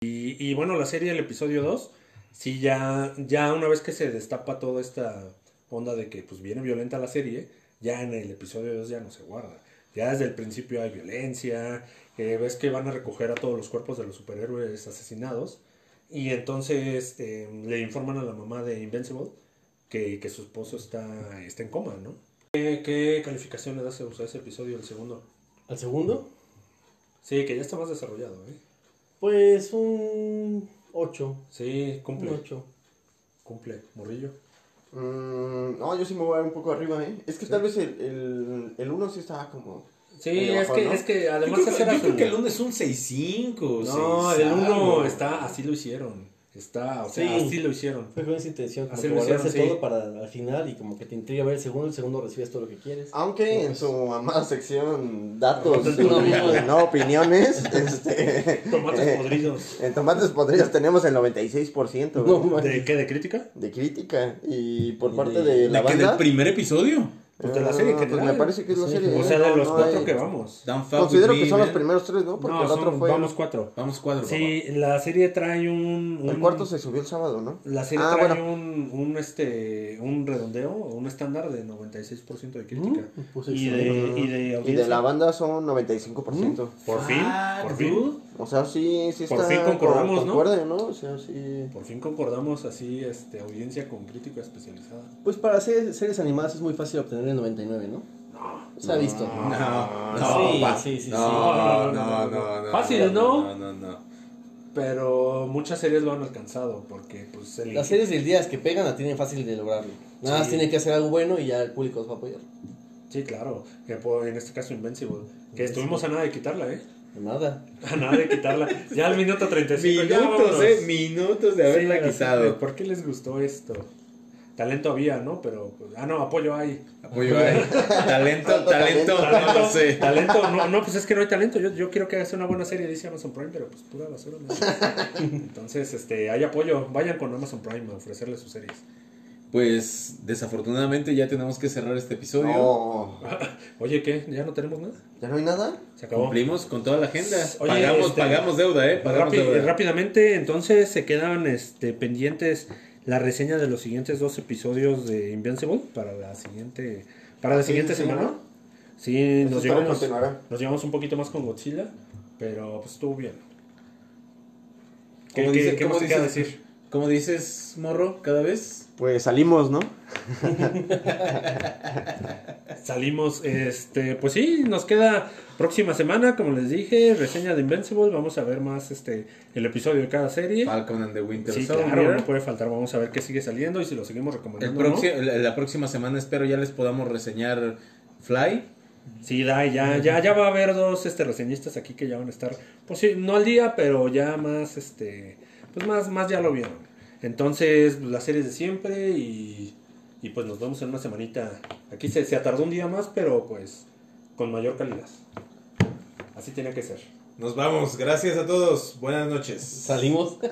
Y, y bueno, la serie, el episodio 2, sí, ya, ya una vez que se destapa toda esta onda de que pues viene violenta la serie, ya en el episodio 2 ya no se guarda. Ya desde el principio hay violencia, eh, ves que van a recoger a todos los cuerpos de los superhéroes asesinados. Y entonces eh, le informan a la mamá de Invincible que, que su esposo está, está en coma, ¿no? ¿Qué, qué calificación le das a ese episodio, el segundo? ¿Al segundo? Sí, que ya está más desarrollado, ¿eh? Pues un 8. Sí, Un cumple, 8. cumple, morrillo. Mm, no, yo sí me voy a ver un poco arriba, ¿eh? Es que tal vez el, el, el uno sí estaba como... Sí, es que, ¿no? es que Yo además creo, yo creo que el 1 es un 6-5. No, el 1 está, así lo hicieron. Está, o sea, Sí. así lo hicieron. Fue con esa intención, como Así que lo hicieron, guardarse sí. todo para al final y como que te intriga ver el segundo, el segundo recibes todo lo que quieres. Aunque en Pues- su amada sección datos no mismo. no opiniones, *laughs* este, Tomates podridos. en tomates podridos tenemos el 96% No, ¿no? manches. ¿De qué? ¿De crítica? de crítica y por Y parte de- de, la ¿De que banda. del primer episodio? Pues de la serie Ah, pues me parece que es la Sí. serie. O sea, de No, los no cuatro hay- que vamos. Considero que Me, son los primeros tres, ¿no? Porque No, el otro son- fue. vamos cuatro. Vamos cuadro. Sí, la serie trae un... El cuarto se subió el sábado, ¿no? La serie Ah, trae bueno. un, un, este, un redondeo, un estándar de 96% de crítica. Mm, pues y, de, y de Y de la banda son 95%. Por fin, Ah, por dude. fin. O sea, sí, sí Por está. fin concordamos, con- ¿no? concuerde, ¿no? O sea, sí. Por fin concordamos así, este, audiencia con crítica especializada. Pues para series, series animadas es muy fácil obtener el 99, ¿no? Se ha visto. No, no, Sí, pa- sí, sí. No, no, no, no. Fácil, ¿no? No, no, no. Pero muchas series lo han alcanzado porque pues el Las series del día que pegan la tienen fácil de lograrlo. Nada más Sí. tienen que hacer algo bueno y ya el público los va a apoyar. Sí, claro. Que en este caso Invincible. Que estuvimos a nada de quitarla, ¿eh? Nada. A nada de quitarla. Ya al minuto 35. ya Minutos, eh, minutos de haberla Sí, quitado. ¿Por qué les gustó esto? Talento había, ¿no? Pero, pues, ah, no, apoyo hay. Apoyo ahí. *laughs* Talento, talento, talento. no lo sé. Talento, no, no, pues es que no hay talento. Yo, yo quiero que hagas una buena serie, dice Amazon Prime, pero pues pura basura. ¿no? *laughs* Entonces, este, hay apoyo. Vayan con Amazon Prime a ofrecerle sus series. Pues desafortunadamente ya tenemos que cerrar este episodio. No. *laughs* Oye, ¿qué? ¿Ya no tenemos nada? ¿Ya no hay nada? Se acabó. Cumplimos con toda la agenda. Oye, pagamos, este, pagamos deuda, eh. Pagamos Rápi- deuda. rápidamente, entonces se quedan este, pendientes la reseña de los siguientes dos episodios de Invincible para la siguiente para la Sí, siguiente sí, semana. Sí, nos llevamos, nos llevamos un poquito más con Godzilla, pero pues estuvo bien. ¿Qué, ¿Cómo qué- dice- qué cómo más te queda decir? ¿Cómo dices, morro, cada vez? Pues salimos, ¿no? *laughs* Salimos, este, pues sí, nos queda próxima semana, como les dije, reseña de Invincible, vamos a ver más este el episodio de cada serie. Falcon and the Winter Sí, Soldier. claro, no puede faltar, vamos a ver qué sigue saliendo y si lo seguimos recomendando. no. la, la próxima semana espero ya les podamos reseñar Fly. Sí, Dai, ya, ya, ya va a haber dos este, reseñistas aquí que ya van a estar, pues sí, no al día, pero ya más, este, pues más, más ya lo vieron. Entonces, pues, las series de siempre y, y pues nos vemos en una semanita. Aquí se, se atardó un día más, pero pues con mayor calidad. Así tiene que ser. Nos vamos. Gracias a todos. Buenas noches. Salimos. *laughs*